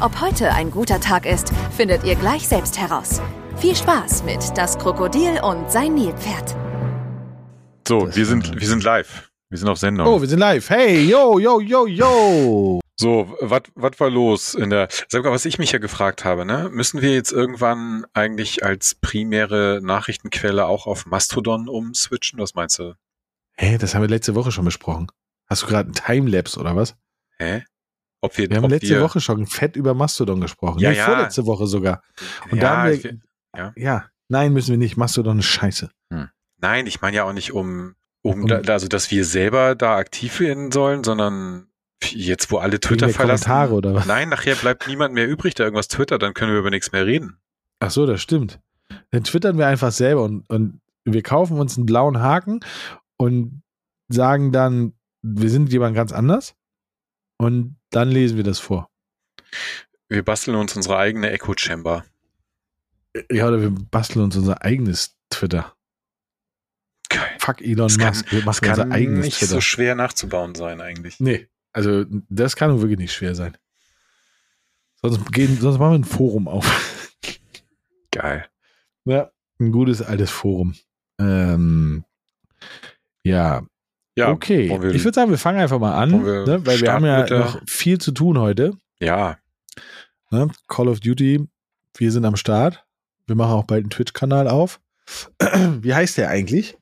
Ob heute ein guter Tag ist, findet ihr gleich selbst heraus. Viel Spaß mit Das Krokodil und sein Nilpferd. So, wir sind, wir sind live. Wir sind auf Sendung. Oh, wir sind live. Hey, yo, yo, yo, yo. So, was war los in der, sag mal, was ich mich ja gefragt habe, ne? Müssen wir jetzt irgendwann eigentlich als primäre Nachrichtenquelle auch auf Mastodon umswitchen? Was meinst du? Hä, das haben wir letzte Woche schon besprochen. Hast du gerade einen Timelapse oder was? Hä? Ob wir, Wir haben letzte wir, Woche schon fett über Mastodon gesprochen. Ja, nee, ja. vorletzte Woche sogar. Und ja, da haben wir, ja. ja, nein, müssen wir nicht. Mastodon ist scheiße. Nein, ich meine ja auch nicht um, um, Um- da, also dass wir selber da aktiv werden sollen, sondern jetzt, wo alle Twitter verlassen. Kommentare oder was? Nein, nachher bleibt niemand mehr übrig, der irgendwas twittert, dann können wir über nichts mehr reden. Ach so, das stimmt. Dann twittern wir einfach selber und, und wir kaufen uns einen blauen Haken und sagen dann, wir sind jemand ganz anders. Und dann lesen wir das vor. Wir basteln uns unsere eigene Echo Chamber. Ja, oder wir basteln uns unser eigenes Twitter. Geil. Fuck Elon Das kann- Musk. Wir Das machen unser kann eigenes nicht Twitter. so schwer nachzubauen sein eigentlich. Nee, also das kann wirklich nicht schwer sein. Sonst, gehen, sonst machen wir ein Forum auf. Geil. ja, ein gutes altes Forum. Ähm, ja, Ja, okay. wir- ich würde sagen, wir fangen einfach mal an, wir ne, weil wir haben ja noch viel zu tun heute. ja, Ne? Call of Duty, wir sind am Start. Wir machen auch bald einen Twitch-Kanal auf. Wie heißt der eigentlich?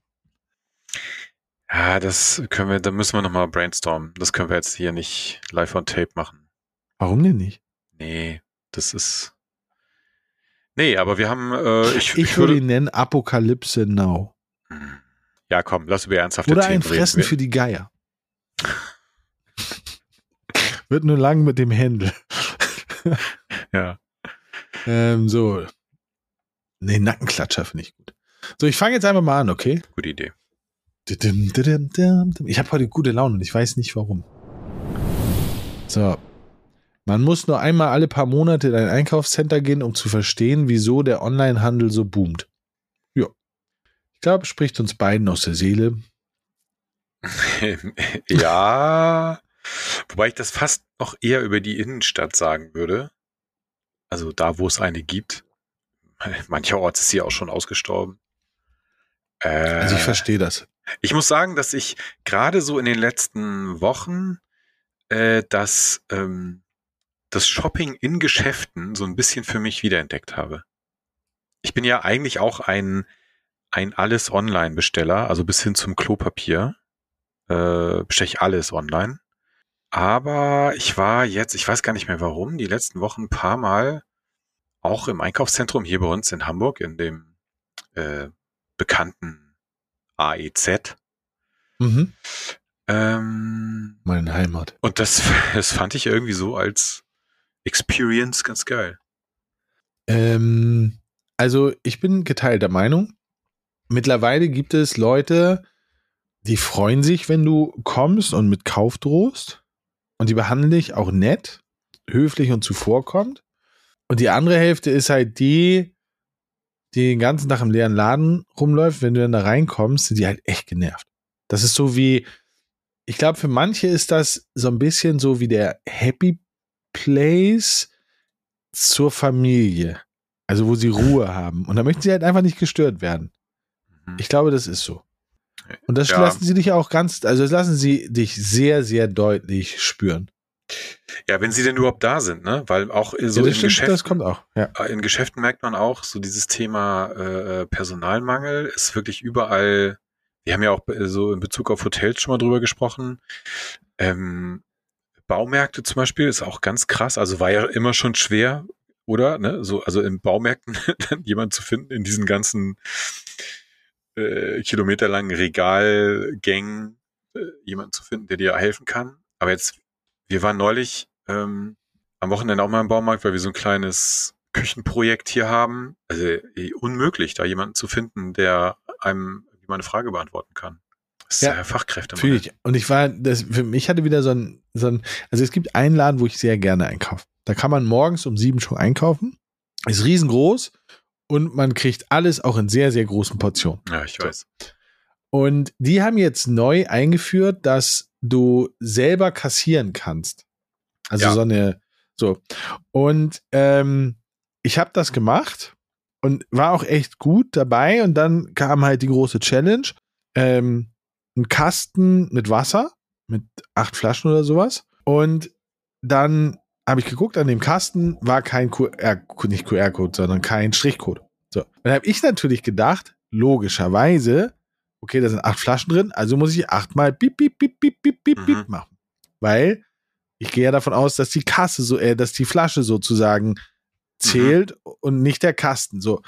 ja, das können wir, da müssen wir nochmal brainstormen. Das können wir jetzt hier nicht live on tape machen. Warum denn nicht? Nee, das ist. Nee, aber wir haben, äh, ich, Ich würde ihn nennen Apokalypse Now. Ja, komm, lass über ernsthafte Oder Themen ein Fressen reden. für die Geier. Wird nur lang mit dem Händel. ja. Ähm, so. Nee, Nackenklatscher finde ich gut. So, ich fange jetzt einfach mal an, okay? Gute Idee. Ich habe heute gute Laune und ich weiß nicht warum. So. Man muss nur einmal alle paar Monate in ein Einkaufscenter gehen, um zu verstehen, wieso der Onlinehandel so boomt. Glaube, spricht uns beiden aus der Seele. ja, wobei ich das fast noch eher über die Innenstadt sagen würde. Also da, wo es eine gibt. Mancherorts ist sie auch schon ausgestorben. Äh, Also ich verstehe das. Ich muss sagen, dass ich gerade so in den letzten Wochen äh, das, ähm, das Shopping in Geschäften so ein bisschen für mich wiederentdeckt habe. Ich bin ja eigentlich auch ein, ein alles Online-Besteller, also bis hin zum Klopapier. Äh, bestelle ich alles online. Aber ich war jetzt, ich weiß gar nicht mehr warum, die letzten Wochen ein paar Mal auch im Einkaufszentrum hier bei uns in Hamburg, in dem äh, bekannten AEZ. Mhm. Ähm, Meine Heimat. und das, das fand ich irgendwie so als Experience ganz geil. Ähm, also ich bin geteilter Meinung. Mittlerweile gibt es Leute, die freuen sich, wenn du kommst und mit Kauf drohst. Und die behandeln dich auch nett, höflich und zuvorkommt. Und die andere Hälfte ist halt die, die den ganzen Tag im leeren Laden rumläuft. Wenn du dann da reinkommst, sind die halt echt genervt. Das ist so wie, ich glaube, für manche ist das so ein bisschen so wie der Happy Place zur Familie. Also wo sie Ruhe haben. Und da möchten sie halt einfach nicht gestört werden. Mhm. Ich glaube, das ist so. Und das Ja. lassen sie dich auch ganz, also das lassen sie dich sehr, sehr deutlich spüren. Ja, wenn sie denn überhaupt da sind, ne? Weil auch so ja, in stimmt, Geschäften, das kommt auch. Ja. in Geschäften merkt man auch, so dieses Thema äh, Personalmangel ist wirklich überall. Wir haben ja auch äh, so in Bezug auf Hotels schon mal drüber gesprochen. Ähm, Baumärkte zum Beispiel ist auch ganz krass. Also war ja immer schon schwer, oder? Ne? So, also in Baumärkten dann jemand zu finden in diesen ganzen äh, kilometerlangen Regalgängen, äh, jemanden zu finden, der dir helfen kann. Aber jetzt, wir waren neulich ähm, am Wochenende auch mal im Baumarkt, weil wir so ein kleines Küchenprojekt hier haben. Also eh, unmöglich, da jemanden zu finden, der einem meine Frage beantworten kann. Das ist ja, ja Fachkräfte. Fühle ich. Und ich war, das, für mich hatte wieder so ein, so ein, also es gibt einen Laden, wo ich sehr gerne einkaufe. Da kann man morgens um sieben schon einkaufen. Ist riesengroß und man kriegt alles auch in sehr, sehr großen Portionen. Ja, ich weiß. Und die haben jetzt neu eingeführt, dass du selber kassieren kannst. Also ja. so eine, so. Und ähm, ich habe das gemacht und war auch echt gut dabei. Und dann kam halt die große Challenge. Ähm, ein Kasten mit Wasser, mit acht Flaschen oder sowas. Und dann habe ich geguckt, an dem Kasten war kein QR, nicht QR-Code, sondern kein Strichcode. So. Dann habe ich natürlich gedacht, logischerweise, okay, da sind acht Flaschen drin, also muss ich achtmal bip, bip, bip, bip, bip, bip, bip mhm. machen. Weil ich gehe ja davon aus, dass die Kasse so, äh, dass die Flasche sozusagen zählt mhm. und nicht der Kasten. So.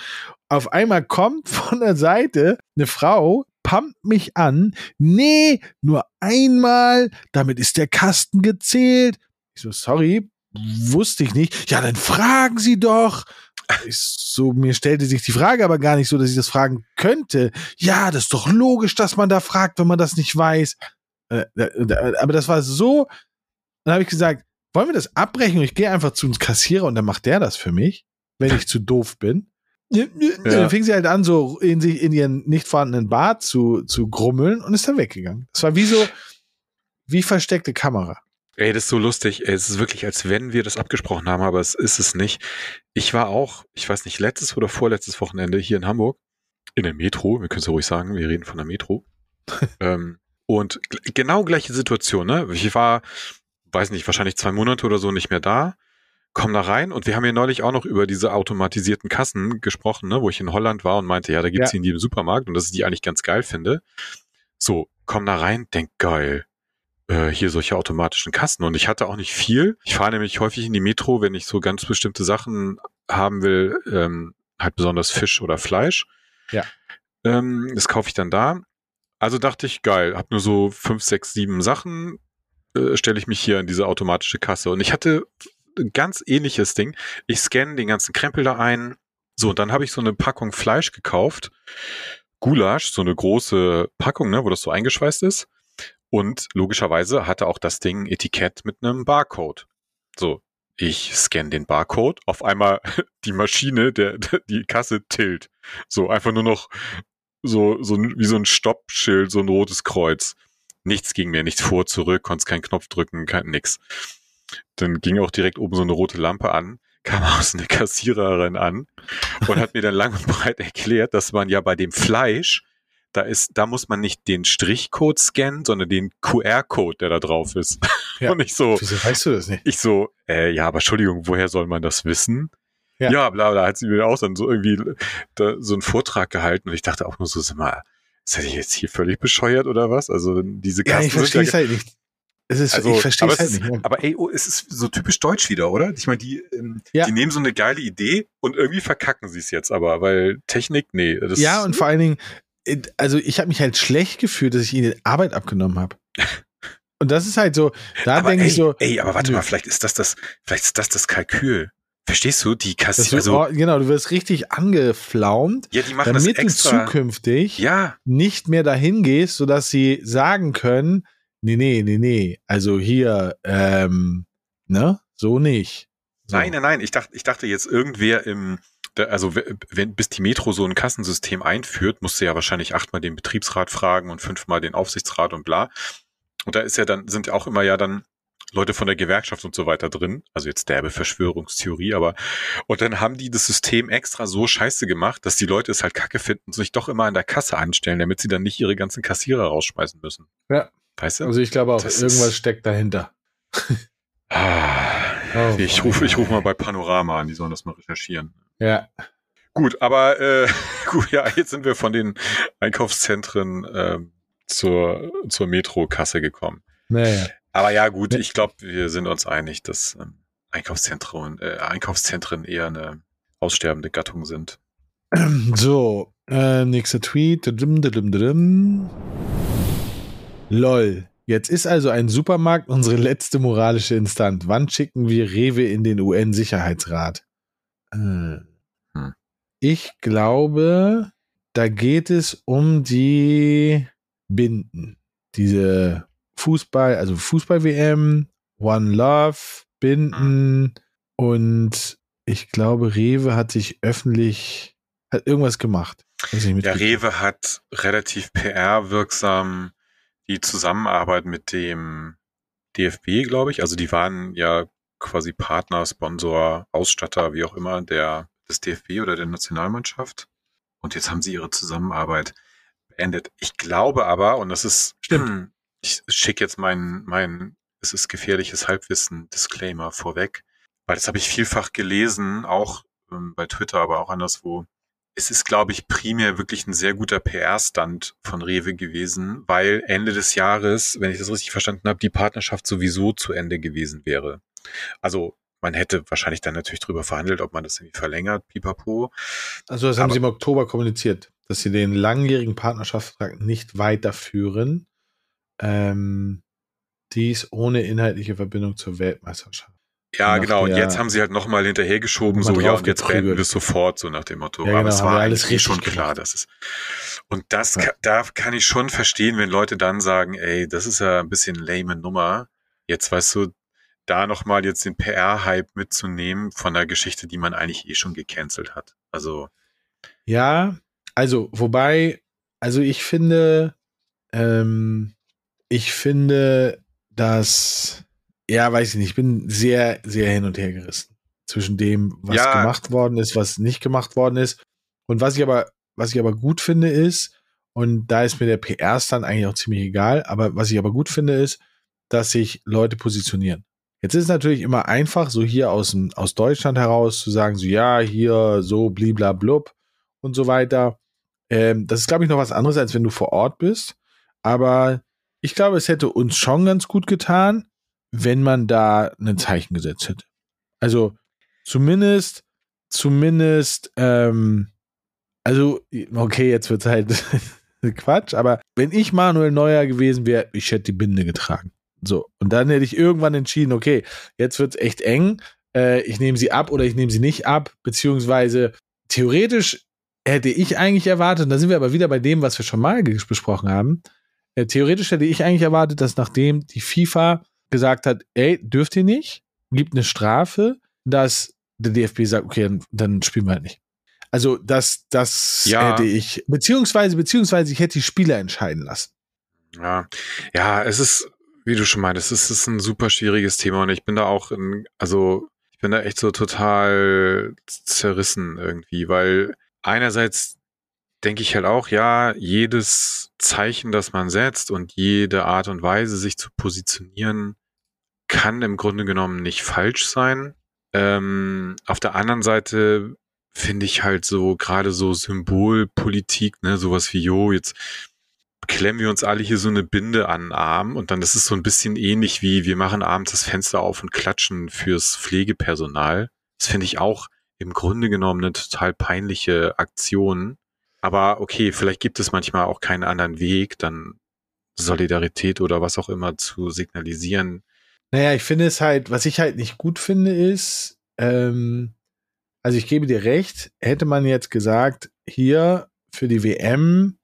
Auf einmal kommt von der Seite eine Frau, pumpt mich an. Nee, nur einmal, damit ist der Kasten gezählt. Ich so, sorry, wusste ich nicht. Ja, dann fragen Sie doch. Ich so, mir stellte sich die Frage aber gar nicht so, dass ich das fragen könnte. Ja, das ist doch logisch, dass man da fragt, wenn man das nicht weiß. Äh, aber das war so. Dann habe ich gesagt, wollen wir das abbrechen und ich gehe einfach zu uns Kassierer und dann macht der das für mich, wenn ich zu doof bin. Ja. Dann fing sie halt an, so in sich in ihren nicht vorhandenen Bart zu, zu grummeln und ist dann weggegangen. Das war wie so, wie versteckte Kamera. Ey, das ist so lustig. Es ist wirklich, als wenn wir das abgesprochen haben, aber es ist es nicht. Ich war auch, ich weiß nicht, letztes oder vorletztes Wochenende hier in Hamburg in der Metro. Wir können es ja ruhig sagen, wir reden von der Metro. ähm, und genau gleiche Situation, ne? Ich war, weiß nicht, wahrscheinlich zwei Monate oder so nicht mehr da, komm da rein und wir haben ja neulich auch noch über diese automatisierten Kassen gesprochen, ne, wo ich in Holland war und meinte, ja, da gibt's ja. die in jedem Supermarkt und dass ich die eigentlich ganz geil finde. So, komm da rein, denk geil äh, hier solche automatischen Kassen. Und ich hatte auch nicht viel. Ich fahre nämlich häufig in die Metro, wenn ich so ganz bestimmte Sachen haben will, ähm, halt besonders Fisch oder Fleisch. Ja. Ähm, das kaufe ich dann da. Also dachte ich, geil, hab nur so fünf, sechs, sieben Sachen, äh, stelle ich mich hier in diese automatische Kasse. Und ich hatte ein ganz ähnliches Ding. Ich scanne den ganzen Krempel da ein. So, und dann habe ich so eine Packung Fleisch gekauft. Gulasch, so eine große Packung, ne, wo das so eingeschweißt ist. Und logischerweise hatte auch das Ding Etikett mit einem Barcode. So, ich scanne den Barcode, auf einmal die Maschine, der, die Kasse tilt. So, einfach nur noch so, so wie so ein Stoppschild, so ein rotes Kreuz. Nichts ging mehr, nichts vor, zurück, konntest keinen Knopf drücken, kein, nix. Dann ging auch direkt oben so eine rote Lampe an, kam aus eine Kassiererin an und hat mir dann lang und breit erklärt, dass man ja bei dem Fleisch da ist, da muss man nicht den Strichcode scannen, sondern den QR-Code, der da drauf ist. Ja. Und ich so. Wieso weißt du das nicht? Ich so, äh, ja, aber Entschuldigung, woher soll man das wissen? Ja, ja bla, bla, hat sie mir auch dann so irgendwie da, so einen Vortrag gehalten und ich dachte auch nur so, sag mal, seid ihr jetzt hier völlig bescheuert oder was? Also diese Kasten Ja, ich verstehe es halt nicht. Es ist, also, ich verstehe es halt ist, nicht. Aber ey, oh, es ist so typisch deutsch wieder, oder? Ich meine, die, ähm, ja. die nehmen so eine geile Idee und irgendwie verkacken sie es jetzt aber, weil Technik, nee. Ja, und vor allen Dingen, also ich habe mich halt schlecht gefühlt, dass ich ihnen Arbeit abgenommen habe. Und das ist halt so, da denke ich so. Ey, aber warte mal, vielleicht ist das das, vielleicht ist das das Kalkül. Verstehst du? Die Kasse, also, genau, du wirst richtig angeflaumt, ja, die machen damit das extra. du zukünftig ja. nicht mehr dahin gehst, sodass sie sagen können, nee, nee, nee, nee, also hier, ähm, ne, so nicht. So. Nein, nein, nein, ich dachte, ich dachte jetzt irgendwer im, also wenn, bis die Metro so ein Kassensystem einführt, musst du ja wahrscheinlich achtmal den Betriebsrat fragen und fünfmal den Aufsichtsrat und bla. Und da ist ja dann, sind ja auch immer ja dann Leute von der Gewerkschaft und so weiter drin. Also jetzt derbe Verschwörungstheorie, aber und dann haben die das System extra so scheiße gemacht, dass die Leute es halt kacke finden und sich doch immer an der Kasse anstellen, damit sie dann nicht ihre ganzen Kassierer rausschmeißen müssen. Ja. Weißt du? Also ich glaube auch, das irgendwas steckt dahinter. ah, oh, ich rufe ich ruf mal bei Panorama an, die sollen das mal recherchieren. Ja. Gut, aber äh, gut, ja, jetzt sind wir von den Einkaufszentren äh, zur, zur Metro-Kasse gekommen. Naja. Aber ja, gut, ich glaube, wir sind uns einig, dass ähm, Einkaufszentren, äh, Einkaufszentren eher eine aussterbende Gattung sind. So, äh, nächster Tweet. LOL. Jetzt ist also ein Supermarkt unsere letzte moralische Instanz. Wann schicken wir Rewe in den UN-Sicherheitsrat? Hm. Ich glaube, da geht es um die Binden. Diese Fußball, also Fußball-WM, One Love, Binden und ich glaube, Rewe hat sich öffentlich, hat irgendwas gemacht. Ja, Rewe hat relativ PR-wirksam die Zusammenarbeit mit dem DFB, glaube ich. Also die waren ja quasi Partner, Sponsor, Ausstatter, wie auch immer, der des DFB oder der Nationalmannschaft. Und jetzt haben sie ihre Zusammenarbeit beendet. Ich glaube aber, und das ist, Stimmt. ich schicke jetzt mein, mein, es ist gefährliches Halbwissen, Disclaimer vorweg, weil das habe ich vielfach gelesen, auch ähm, bei Twitter, aber auch anderswo. Es ist, glaube ich, primär wirklich ein sehr guter PR-Stand von Rewe gewesen, weil Ende des Jahres, wenn ich das richtig verstanden habe, die Partnerschaft sowieso zu Ende gewesen wäre. Also man hätte wahrscheinlich dann natürlich drüber verhandelt, ob man das irgendwie verlängert, pipapo. Also das haben Aber, sie im Oktober kommuniziert, dass sie den langjährigen Partnerschaftsvertrag nicht weiterführen. Ähm, dies ohne inhaltliche Verbindung zur Weltmeisterschaft. Ja, genau. Und jetzt haben sie halt nochmal hinterhergeschoben, so, ja, und jetzt beenden wir es sofort, so nach dem Motto. Ja, genau, Aber es war alles eh schon klar, dass es. Und das, ja. da kann ich schon verstehen, wenn Leute dann sagen, ey, das ist ja ein bisschen lame Nummer. Jetzt weißt du, da nochmal jetzt den PR-Hype mitzunehmen von der Geschichte, die man eigentlich eh schon gecancelt hat. Also. Ja, also, wobei, also ich finde, ähm, ich finde, dass, ja, weiß ich nicht, ich bin sehr, sehr hin und her gerissen zwischen dem, was ja. gemacht worden ist, was nicht gemacht worden ist. Und was ich aber, was ich aber gut finde, ist, und da ist mir der PR-Stand eigentlich auch ziemlich egal, aber was ich aber gut finde, ist, dass sich Leute positionieren. Jetzt ist es natürlich immer einfach, so hier aus, aus Deutschland heraus zu sagen, so ja, hier so bliblablub und so weiter. Ähm, das ist, glaube ich, noch was anderes, als wenn du vor Ort bist. Aber ich glaube, es hätte uns schon ganz gut getan, wenn man da ein Zeichen gesetzt hätte. Also zumindest, zumindest, ähm, also, okay, jetzt wird es halt Quatsch, aber wenn ich Manuel Neuer gewesen wäre, ich hätte die Binde getragen. So, und dann hätte ich irgendwann entschieden, okay, jetzt wird es echt eng, äh, ich nehme sie ab oder ich nehme sie nicht ab, beziehungsweise theoretisch hätte ich eigentlich erwartet, da sind wir aber wieder bei dem, was wir schon mal besprochen haben, äh, theoretisch hätte ich eigentlich erwartet, dass nachdem die FIFA gesagt hat, ey, dürft ihr nicht, gibt eine Strafe, dass der DFB sagt, okay, dann, dann spielen wir halt nicht. Also das, das ja. hätte ich, beziehungsweise, beziehungsweise ich hätte die Spieler entscheiden lassen. Ja, ja, es ist, wie du schon meintest, es ist ein super schwieriges Thema und ich bin da auch in, also ich bin da echt so total zerrissen irgendwie, weil einerseits denke ich halt auch, ja, jedes Zeichen, das man setzt und jede Art und Weise, sich zu positionieren, kann im Grunde genommen nicht falsch sein. Ähm, auf der anderen Seite finde ich halt so gerade so Symbolpolitik, ne, sowas wie, jo, jetzt klemmen wir uns alle hier so eine Binde an den Arm und dann ist so ein bisschen ähnlich wie wir machen abends das Fenster auf und klatschen fürs Pflegepersonal. Das finde ich auch im Grunde genommen eine total peinliche Aktion. Aber okay, vielleicht gibt es manchmal auch keinen anderen Weg, dann Solidarität oder was auch immer zu signalisieren. Naja, ich finde es halt, was ich halt nicht gut finde, ist, ähm, also ich gebe dir recht, hätte man jetzt gesagt, hier für die WM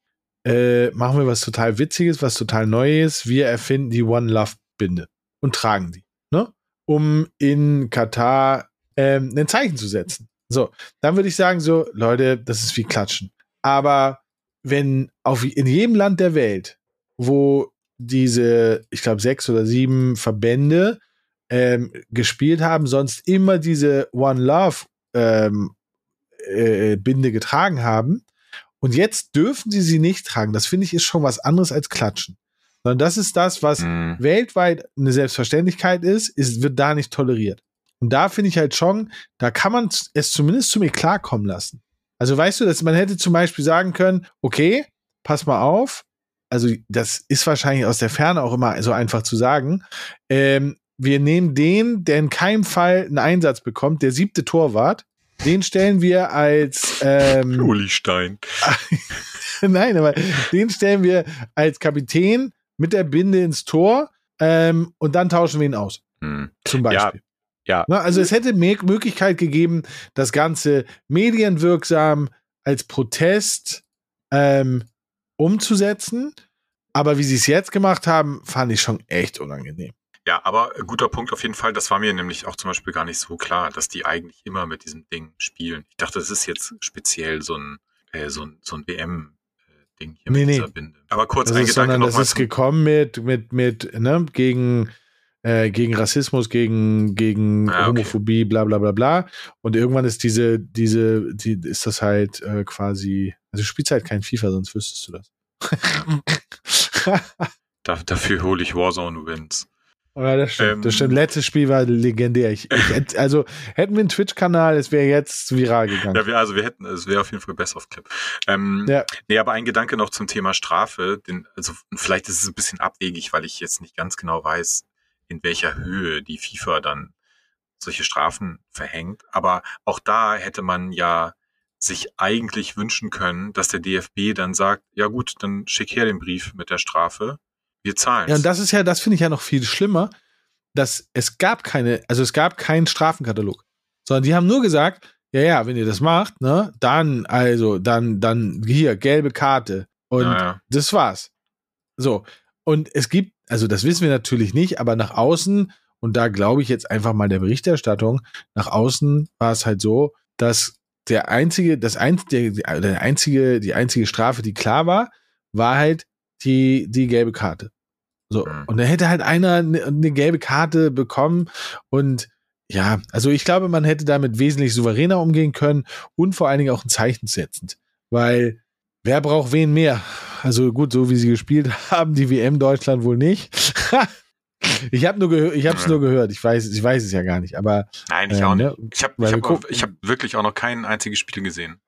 äh, machen wir was total Witziges, was total Neues. Wir erfinden die One Love Binde und tragen die, ne? Um in Katar ähm, ein Zeichen zu setzen. So, dann würde ich sagen, so, Leute, das ist wie Klatschen. Aber wenn auf in jedem Land der Welt, wo diese, ich glaube, sechs oder sieben Verbände ähm, gespielt haben, sonst immer diese One Love ähm, äh, Binde getragen haben, und jetzt dürfen sie sie nicht tragen. Das finde ich ist schon was anderes als Klatschen. Sondern das ist das, was mhm. weltweit eine Selbstverständlichkeit ist, ist, wird da nicht toleriert. Und da finde ich halt schon, da kann man es zumindest zu mir klarkommen lassen. Also weißt du, dass man hätte zum Beispiel sagen können, okay, pass mal auf, also das ist wahrscheinlich aus der Ferne auch immer so einfach zu sagen. Ähm, wir nehmen den, der in keinem Fall einen Einsatz bekommt, der siebte Torwart, den stellen wir als ähm, Uli Stein. Nein, aber den stellen wir als Kapitän mit der Binde ins Tor ähm, und dann tauschen wir ihn aus. Hm. Zum Beispiel. Ja. Ja. Na, also es hätte mehr Möglichkeit gegeben, das Ganze medienwirksam als Protest ähm, umzusetzen. Aber wie sie es jetzt gemacht haben, fand ich schon echt unangenehm. Ja, aber guter Punkt auf jeden Fall. Das war mir nämlich auch zum Beispiel gar nicht so klar, dass die eigentlich immer mit diesem Ding spielen. Ich dachte, das ist jetzt speziell so ein, äh, so ein, so ein WM-Ding hier Nee, mit nee. dieser Binde. Aber kurz Das ein ist, Gedanke sondern das ist gekommen mit, mit, mit, ne, gegen, äh, gegen Rassismus, gegen, gegen Ah, okay. Homophobie, bla bla bla bla. Und irgendwann ist diese, diese, die, ist das halt äh, quasi, also spielst halt kein FIFA, sonst wüsstest du das. Da, dafür hole ich Warzone Wins. Ja, das stimmt. Ähm, das stimmt. Letztes Spiel war legendär. Ich, ich, also hätten wir einen Twitch-Kanal, es wäre jetzt viral gegangen. Ja, wir, also wir hätten, es wäre auf jeden Fall best of Clip. Ähm, Ja. Nee, aber ein Gedanke noch zum Thema Strafe. Den, also vielleicht ist es ein bisschen abwegig, weil ich jetzt nicht ganz genau weiß, in welcher Höhe die FIFA dann solche Strafen verhängt. Aber auch da hätte man ja sich eigentlich wünschen können, dass der DFB dann sagt, ja gut, dann schick her den Brief mit der Strafe. Wir zahlen. Ja, und das ist ja, das finde ich ja noch viel schlimmer, dass es gab keine, also es gab keinen Strafenkatalog, sondern die haben nur gesagt, ja, ja, wenn ihr das macht, ne, dann, also, dann, dann hier, gelbe Karte. Und ja, ja. das war's. So. Und es gibt, also das wissen wir natürlich nicht, aber nach außen, und da glaube ich jetzt einfach mal der Berichterstattung, nach außen war es halt so, dass der einzige, das ein, der, der einzige, die einzige Strafe, die klar war, war halt die, die gelbe Karte. So. Mhm. Und da hätte halt einer eine, eine gelbe Karte bekommen und ja, also ich glaube, man hätte damit wesentlich souveräner umgehen können und vor allen Dingen auch ein Zeichen setzend. Weil wer braucht wen mehr? Also gut, so wie sie gespielt haben, die WM Deutschland wohl nicht. ich habe nur gehört, ich habe es Ja. nur gehört. Ich weiß, ich weiß es ja gar nicht. Aber Nein, ich ähm, auch ne, nicht. Ich habe ich wir hab, auch- gucken- ich hab wirklich auch noch kein einziges Spiel gesehen.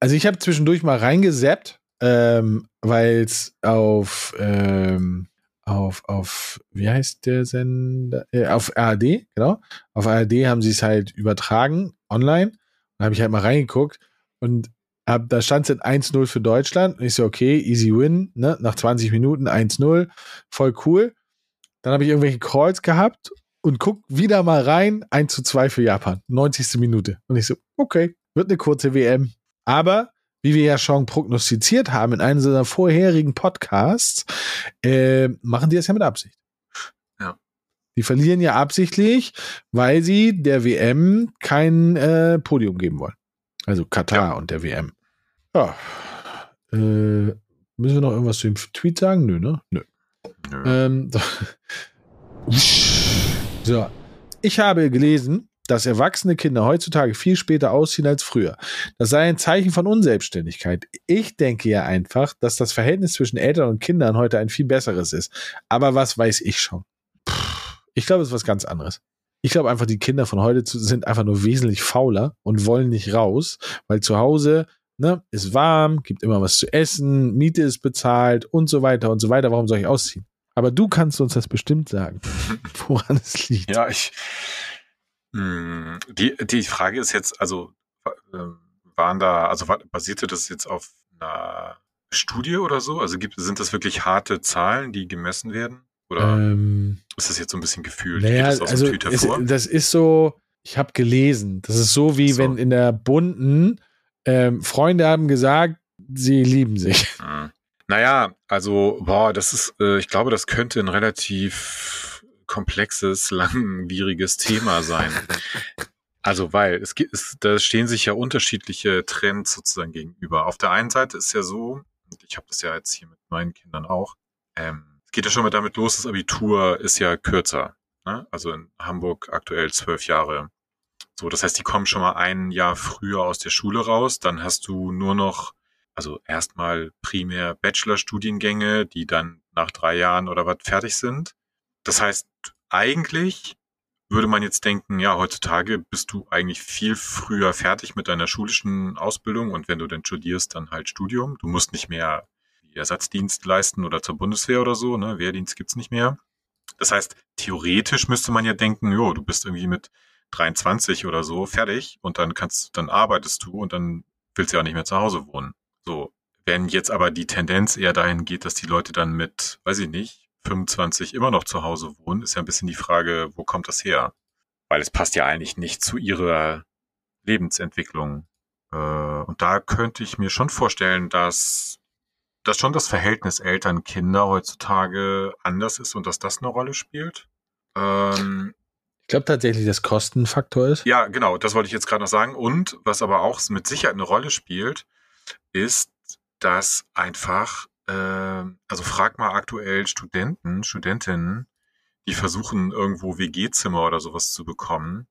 Also ich habe zwischendurch mal reingesappt, ähm, weil es auf, ähm, auf, auf, wie heißt der Sender? Äh, auf ARD, genau. Auf ARD haben sie es halt übertragen, online. Da habe ich halt mal reingeguckt und hab, da stand es in 1-0 für Deutschland. Und ich so, okay, easy win, ne? Nach 20 Minuten 1-0, voll cool. Dann habe ich irgendwelche Calls gehabt und guck wieder mal rein, 1 zu 2 für Japan, 90. Minute. Und ich so, okay, wird eine kurze WM. Aber, wie wir ja schon prognostiziert haben in einem seiner vorherigen Podcasts, äh, machen die das ja mit Absicht. Ja. Die verlieren ja absichtlich, weil sie der WM kein äh, Podium geben wollen. Also Katar Ja. und der WM. Ja. Äh, müssen wir noch irgendwas zu dem Tweet sagen? Nö, ne? Nö. Nö. Ähm, so. Ich habe gelesen, dass erwachsene Kinder heutzutage viel später ausziehen als früher. Das sei ein Zeichen von Unselbstständigkeit. Ich denke ja einfach, dass das Verhältnis zwischen Eltern und Kindern heute ein viel besseres ist. Aber was weiß ich schon? Ich glaube, es ist was ganz anderes. Ich glaube einfach, die Kinder von heute sind einfach nur wesentlich fauler und wollen nicht raus, weil zu Hause ne, ist warm, gibt immer was zu essen, Miete ist bezahlt und so weiter und so weiter. Warum soll ich ausziehen? Aber du kannst uns das bestimmt sagen, woran es liegt. Ja, ich. Mh, Die, die Frage ist jetzt, also ähm, waren da, also basierte das jetzt auf einer Studie oder so? Also gibt, sind das wirklich harte Zahlen, die gemessen werden? Oder Ähm, ist das jetzt so ein bisschen gefühlt? naja, Geht das aus also hervor? das ist so, ich habe gelesen, das ist so wie So. wenn in der bunten ähm, Freunde haben gesagt, sie lieben sich. Mhm. Naja, also, boah, das ist, äh, ich glaube, das könnte ein relativ komplexes, langwieriges Thema sein. Also, weil es gibt, es, da stehen sich ja unterschiedliche Trends sozusagen gegenüber. Auf der einen Seite ist ja so, und ich habe das ja jetzt hier mit meinen Kindern auch, ähm, es geht ja schon mal damit los, das Abitur ist ja kürzer. Ne? Also in Hamburg aktuell zwölf Jahre. So, das heißt, die kommen schon mal ein Jahr früher aus der Schule raus. Dann hast du nur noch also erstmal primär Bachelorstudiengänge, die dann nach drei Jahren oder was fertig sind. Das heißt, eigentlich würde man jetzt denken, ja, heutzutage bist du eigentlich viel früher fertig mit deiner schulischen Ausbildung und wenn du dann studierst, dann halt Studium. Du musst nicht mehr Ersatzdienst leisten oder zur Bundeswehr oder so, ne? Wehrdienst gibt's nicht mehr. Das heißt, theoretisch müsste man ja denken, jo, du bist irgendwie mit 23 oder so fertig und dann kannst, dann arbeitest du und dann willst du ja auch nicht mehr zu Hause wohnen. So, wenn jetzt aber die Tendenz eher dahin geht, dass die Leute dann mit, weiß ich nicht, 25 immer noch zu Hause wohnen, ist ja ein bisschen die Frage, wo kommt das her? weil es passt ja eigentlich nicht zu ihrer Lebensentwicklung. Äh, und da könnte ich mir schon vorstellen, dass, dass schon das Verhältnis Eltern-Kinder heutzutage anders ist und dass das eine Rolle spielt. Ähm, ich glaube tatsächlich, dass Kostenfaktor ist. Ja, genau, das wollte ich jetzt gerade noch sagen. Und was aber auch mit Sicherheit eine Rolle spielt, ist, dass einfach, also frag mal aktuell Studenten, Studentinnen, die versuchen irgendwo WG-Zimmer oder sowas zu bekommen,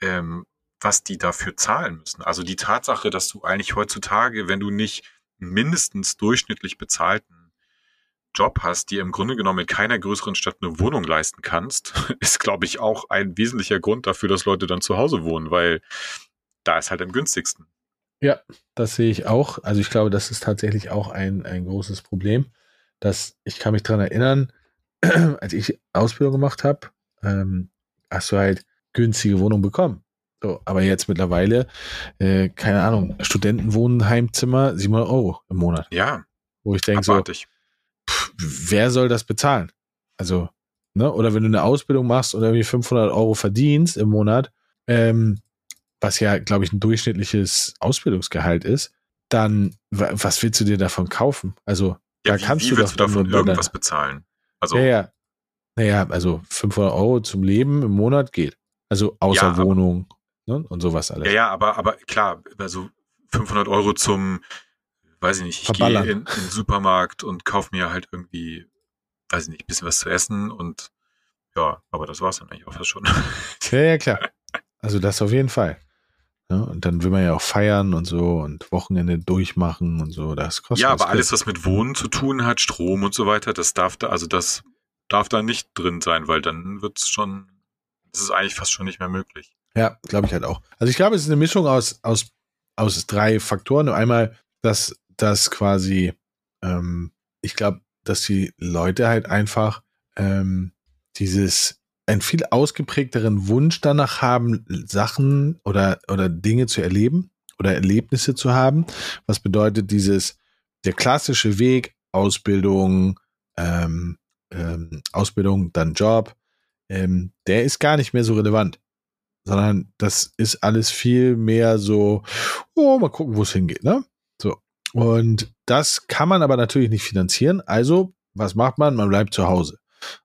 ähm, was die dafür zahlen müssen. Also die Tatsache, dass du eigentlich heutzutage, wenn du nicht mindestens durchschnittlich bezahlten Job hast, dir im Grunde genommen in keiner größeren Stadt eine Wohnung leisten kannst, ist, glaube ich, auch ein wesentlicher Grund dafür, dass Leute dann zu Hause wohnen, weil da ist halt am günstigsten. Ja, das sehe ich auch. Also ich glaube, das ist tatsächlich auch ein, ein großes Problem. Dass ich kann mich daran erinnern, als ich Ausbildung gemacht habe, ähm, hast du halt günstige Wohnungen bekommen. So, aber jetzt mittlerweile, äh, keine Ahnung, Studentenwohnheimzimmer 700 Euro im Monat. Ja. Wo ich denke so, pff, wer soll das bezahlen? Also, ne, oder wenn du eine Ausbildung machst und irgendwie 500 Euro verdienst im Monat, ähm, was ja, glaube ich, ein durchschnittliches Ausbildungsgehalt ist, dann was willst du dir davon kaufen? Also, ja, da wie, kannst wie du willst doch du davon irgendwas bezahlen? Also, ja, ja. Naja, also 500 Euro zum Leben im Monat geht. Also außer Ja, aber- Wohnung ne, und sowas alles. Ja, ja, aber, aber klar, also 500 Euro zum, weiß ich nicht, ich gehe in, in den Supermarkt und kaufe mir halt irgendwie, weiß ich nicht, ein bisschen was zu essen und ja, aber das war's dann eigentlich auch fast schon. Ja, ja, klar. Also das auf jeden Fall. Ja, und dann will man ja auch feiern und so und Wochenende durchmachen und so. Das kostet ja, aber alles, was mit Wohnen zu tun hat, Strom und so weiter, das darf da, also das darf da nicht drin sein, weil dann wird's schon, das ist eigentlich fast schon nicht mehr möglich. Ja, glaube ich halt auch. Also ich glaube, es ist eine Mischung aus, aus, aus drei Faktoren. Einmal, dass das quasi, ähm, ich glaube, dass die Leute halt einfach ähm, dieses einen viel ausgeprägteren Wunsch danach haben, Sachen oder, oder Dinge zu erleben oder Erlebnisse zu haben. Was bedeutet dieses, der klassische Weg, Ausbildung, ähm, ähm, Ausbildung, dann Job, ähm, der ist gar nicht mehr so relevant sondern das ist alles viel mehr so, oh, mal gucken, wo es hingeht, ne? So. Und das kann man aber natürlich nicht finanzieren. Also, was macht man? Man bleibt zu Hause.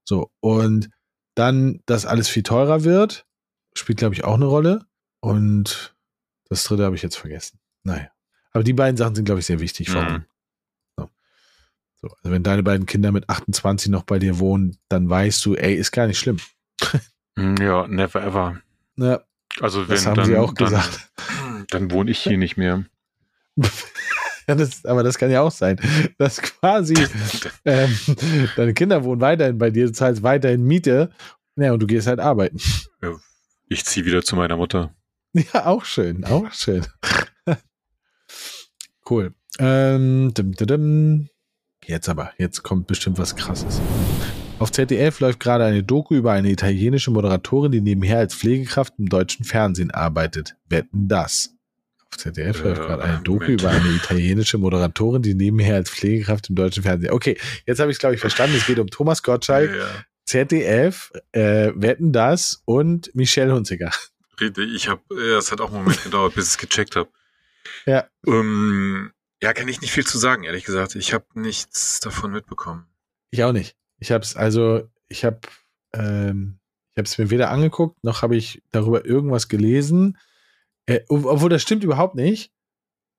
So. Und dann, dass alles viel teurer wird, spielt, glaube ich, auch eine Rolle. Und das dritte habe ich jetzt vergessen. Naja. Aber die beiden Sachen sind, glaube ich, sehr wichtig. Mhm. So. So. Also, wenn deine beiden Kinder mit 28 noch bei dir wohnen, dann weißt du, ey, ist gar nicht schlimm. Ja, never ever. Ja, Also wenn das haben dann, sie auch dann, gesagt. dann wohne ich hier nicht mehr. Ja, das, aber das kann ja auch sein, dass quasi ähm, deine Kinder wohnen weiterhin bei dir, du zahlst weiterhin Miete, ja, und du gehst halt arbeiten. Ich ziehe wieder zu meiner Mutter. Ja, auch schön, auch schön. cool. Ähm, dim, dim, dim. Jetzt aber, jetzt kommt bestimmt was Krasses. Auf ZDF läuft gerade eine Doku über eine italienische Moderatorin, die nebenher als Pflegekraft im deutschen Fernsehen arbeitet. Wetten das? Auf ZDF läuft Äh, gerade eine Doku Moment. über eine italienische Moderatorin, die nebenher als Pflegekraft im deutschen Fernsehen. Okay, jetzt habe ich es, glaube ich, verstanden. Es geht um Thomas Gottschalk, Ja, ZDF, äh, Wetten das und Michelle Hunziker. Rede, ich habe, es hat auch einen Moment gedauert, bis ich es gecheckt habe. Ja. Ähm, ja, kann ich nicht viel zu sagen, ehrlich gesagt. Ich habe nichts davon mitbekommen. Ich auch nicht. Ich habe es also, ich habe, ähm, ich habe es mir weder angeguckt noch habe ich darüber irgendwas gelesen. Äh, ob- obwohl das stimmt überhaupt nicht.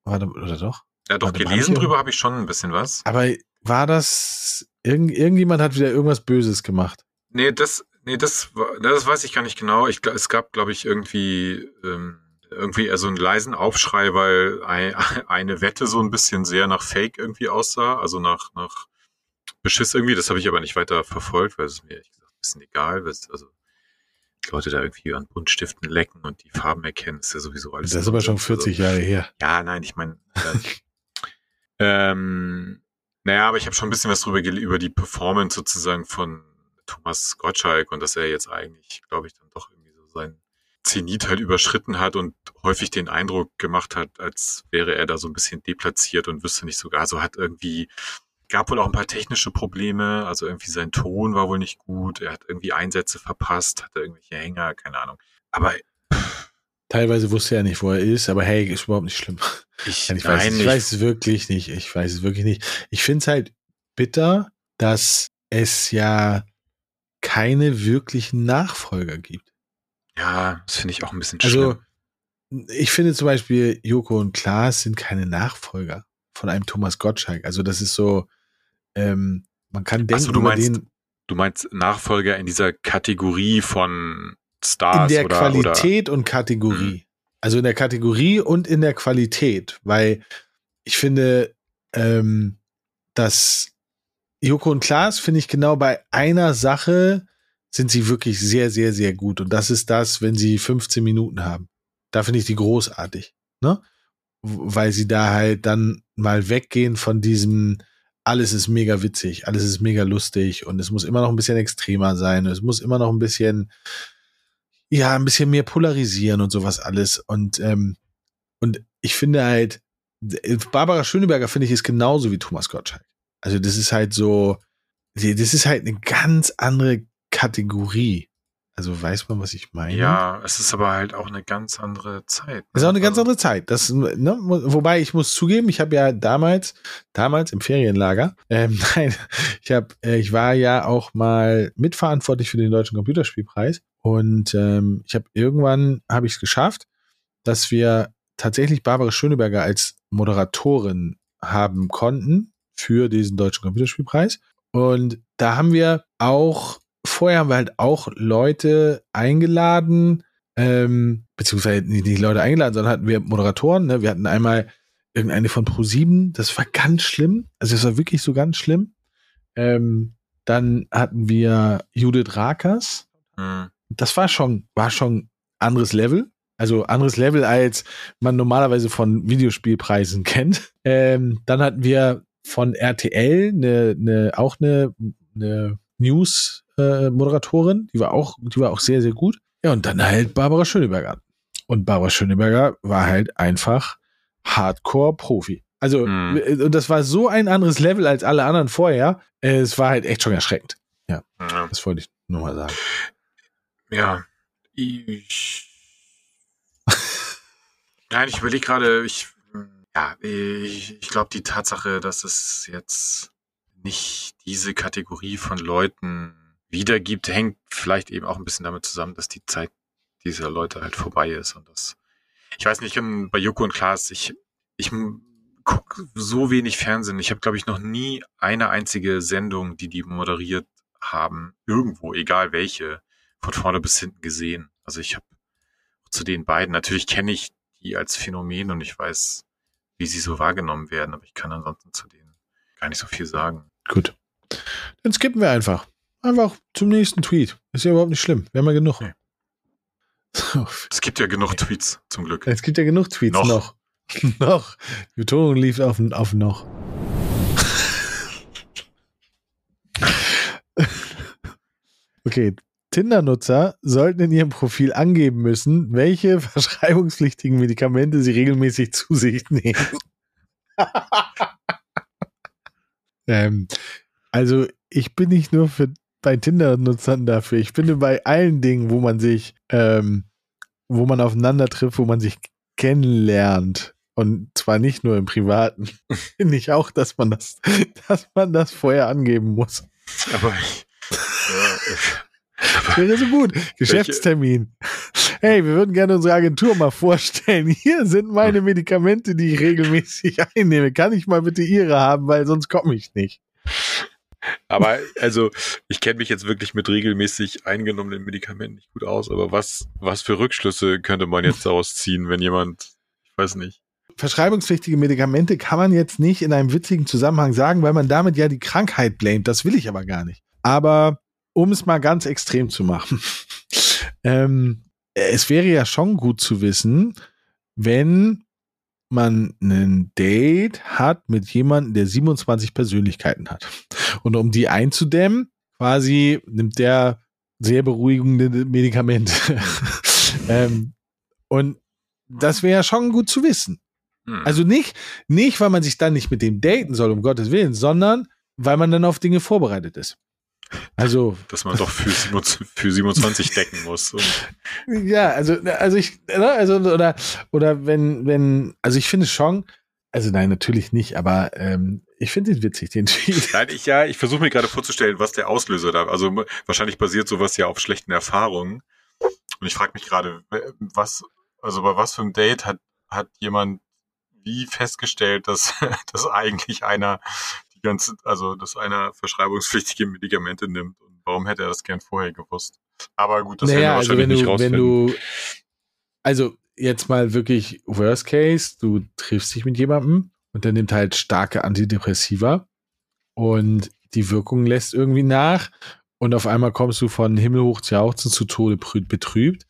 Warte, oder doch? Ja, doch, Warte, gelesen drüber habe ich schon ein bisschen was. Aber war das irgend, irgendjemand hat wieder irgendwas Böses gemacht? Nee, das, nee, das, das weiß ich gar nicht genau. Ich, es gab, glaube ich, irgendwie, ähm, irgendwie eher so einen leisen Aufschrei, weil ein, eine Wette so ein bisschen sehr nach Fake irgendwie aussah, also nach, nach Beschiss irgendwie. Das habe ich aber nicht weiter verfolgt, weil es ist mir ehrlich gesagt ein bisschen egal. es- Also Leute da irgendwie an Buntstiften lecken und die Farben erkennen, ist ja sowieso alles. Das ist aber schon Nonsens. Also, 40 Jahre her. ja, nein, ich meine, äh, ähm, naja, aber ich habe schon ein bisschen was drüber über die Performance sozusagen von Thomas Gottschalk und dass er jetzt eigentlich, glaube ich, dann doch irgendwie so sein Zenit halt überschritten hat und häufig den Eindruck gemacht hat, als wäre er da so ein bisschen deplatziert und wüsste nicht sogar, also hat irgendwie, gab wohl auch ein paar technische Probleme, also irgendwie sein Ton war wohl nicht gut, er hat irgendwie Einsätze verpasst, hatte irgendwelche Hänger, keine Ahnung. Aber Teilweise wusste er nicht, wo er ist, aber hey, ist überhaupt nicht schlimm. ich, Ich weiß, nein, es, ich weiß es wirklich nicht. Ich weiß es wirklich nicht. Ich finde es halt bitter, dass es ja keine wirklichen Nachfolger gibt. ja, das finde ich auch ein bisschen Also, schlimm. ich finde zum Beispiel, Joko und Klaas sind keine Nachfolger von einem Thomas Gottschalk. Also, das ist so, ähm, man kann denken, so, du meinst den Du meinst Nachfolger in dieser Kategorie von Stars in der oder, Qualität und Kategorie. Also in der Kategorie und in der Qualität, weil ich finde, ähm, dass Joko und Klaas finde ich genau bei einer Sache sind sie wirklich sehr, sehr, sehr gut. Und das ist das, wenn sie 15 Minuten haben. Da finde ich die großartig. Ne? Weil sie da halt dann mal weggehen von diesem, alles ist mega witzig, alles ist mega lustig und es muss immer noch ein bisschen extremer sein. Es muss immer noch ein bisschen, ja, ein bisschen mehr polarisieren und sowas alles. Und, ähm, und ich finde halt, Barbara Schöneberger finde ich ist genauso wie Thomas Gottschalk. Also das ist halt so, das ist halt eine ganz andere Kategorie. Also weiß man, was ich meine? Ja, es ist aber halt auch eine ganz andere Zeit. Das ist auch eine ganz Also, andere Zeit. Das, ne, wobei ich muss zugeben, ich habe ja damals, damals im Ferienlager, ähm, nein, ich habe, äh, ich war ja auch mal mitverantwortlich für den deutschen Computerspielpreis und ähm, ich habe irgendwann habe ich es geschafft, dass wir tatsächlich Barbara Schöneberger als Moderatorin haben konnten für diesen deutschen Computerspielpreis und da haben wir auch vorher haben wir halt auch Leute eingeladen, ähm, beziehungsweise nicht die Leute eingeladen, sondern hatten wir Moderatoren. Ne? Wir hatten einmal irgendeine von Pro7, das war ganz schlimm. Also es war wirklich so ganz schlimm. Ähm, dann hatten wir Judith Rakers. hm. Das war schon, war schon anderes Level. Also anderes Level, als man normalerweise von Videospielpreisen kennt. Ähm, dann hatten wir von RTL eine, eine, auch eine, eine News-Moderatorin, die war auch, die war auch sehr, sehr gut. Ja, und dann halt Barbara Schöneberger. Und Barbara Schöneberger war halt einfach Hardcore-Profi. Also, Mhm. und das war so ein anderes Level als alle anderen vorher. Äh, Es war halt echt schon erschreckend. Ja. Das wollte ich nur mal sagen. Ja. Ich. Nein, ich überlege gerade, ich. Ja, ich, ich glaube, die Tatsache, dass es jetzt nicht diese Kategorie von Leuten wiedergibt, hängt vielleicht eben auch ein bisschen damit zusammen, dass die Zeit dieser Leute halt vorbei ist und das. Ich weiß nicht, bei Joko und Klaas, ich, ich gucke so wenig Fernsehen. Ich habe, glaube ich, noch nie eine einzige Sendung, die die moderiert haben, irgendwo, egal welche, von vorne bis hinten gesehen. Also ich habe zu den beiden, natürlich kenne ich die als Phänomen und ich weiß, wie sie so wahrgenommen werden, aber ich kann ansonsten zu denen gar nicht so viel sagen. Gut. Dann skippen wir einfach. Einfach zum nächsten Tweet. Ist ja überhaupt nicht schlimm. Wir haben ja genug. Nee. So, Es gibt ja genug Tweets, zum Glück. es gibt ja genug Tweets noch. Noch. noch. Die Betonung lief auf, auf noch. okay. Tinder-Nutzer sollten in ihrem Profil angeben müssen, welche verschreibungspflichtigen Medikamente sie regelmäßig zu sich nehmen. ähm, also, ich bin nicht nur für bei Tinder-Nutzern dafür. Ich finde bei allen Dingen, wo man sich, ähm, wo man aufeinander trifft, wo man sich kennenlernt. Und zwar nicht nur im Privaten. finde ich auch, dass man das, dass man das vorher angeben muss. Aber ich, Wäre so gut. Geschäftstermin. Hey, wir würden gerne unsere Agentur mal vorstellen. Hier sind meine Medikamente, die ich regelmäßig einnehme. Kann ich mal bitte Ihre haben, weil sonst komme ich nicht. Aber also ich kenne mich jetzt wirklich mit regelmäßig eingenommenen Medikamenten nicht gut aus, aber was, was für Rückschlüsse könnte man jetzt daraus ziehen, wenn jemand, ich weiß nicht. Verschreibungspflichtige Medikamente kann man jetzt nicht in einem witzigen Zusammenhang sagen, weil man damit ja die Krankheit blamet. Das will ich aber gar nicht. Aber um es mal ganz extrem zu machen, ähm, es wäre ja schon gut zu wissen, wenn man ein Date hat mit jemandem, der 27 Persönlichkeiten hat. Und um die einzudämmen, quasi nimmt der sehr beruhigende Medikamente. ähm, und das wäre ja schon gut zu wissen. Hm. Also nicht, nicht, weil man sich dann nicht mit dem daten soll, um Gottes Willen, sondern weil man dann auf Dinge vorbereitet ist. Also. Dass man doch für, 27, für 27 decken muss. Ja, also, also ich, ne, also, oder, oder wenn, wenn, also ich finde schon, also nein, natürlich nicht, aber ähm, ich finde den witzig, den Tweet. Nein, ich ja, ich versuche mir gerade vorzustellen, was der Auslöser da. Also wahrscheinlich basiert sowas ja auf schlechten Erfahrungen. Und ich frage mich gerade, was, also bei was für einem Date hat, hat jemand wie festgestellt, dass, dass eigentlich einer die ganze, also dass einer verschreibungspflichtige Medikamente nimmt und warum hätte er das gern vorher gewusst? Aber gut, das naja, werden wir also wahrscheinlich wenn nicht du, rausfinden. Wenn du, also jetzt mal wirklich Worst Case, du triffst dich mit jemandem und der nimmt halt starke Antidepressiva und die Wirkung lässt irgendwie nach und auf einmal kommst du von Himmel hoch zu jauchzen zu Tode betrübt,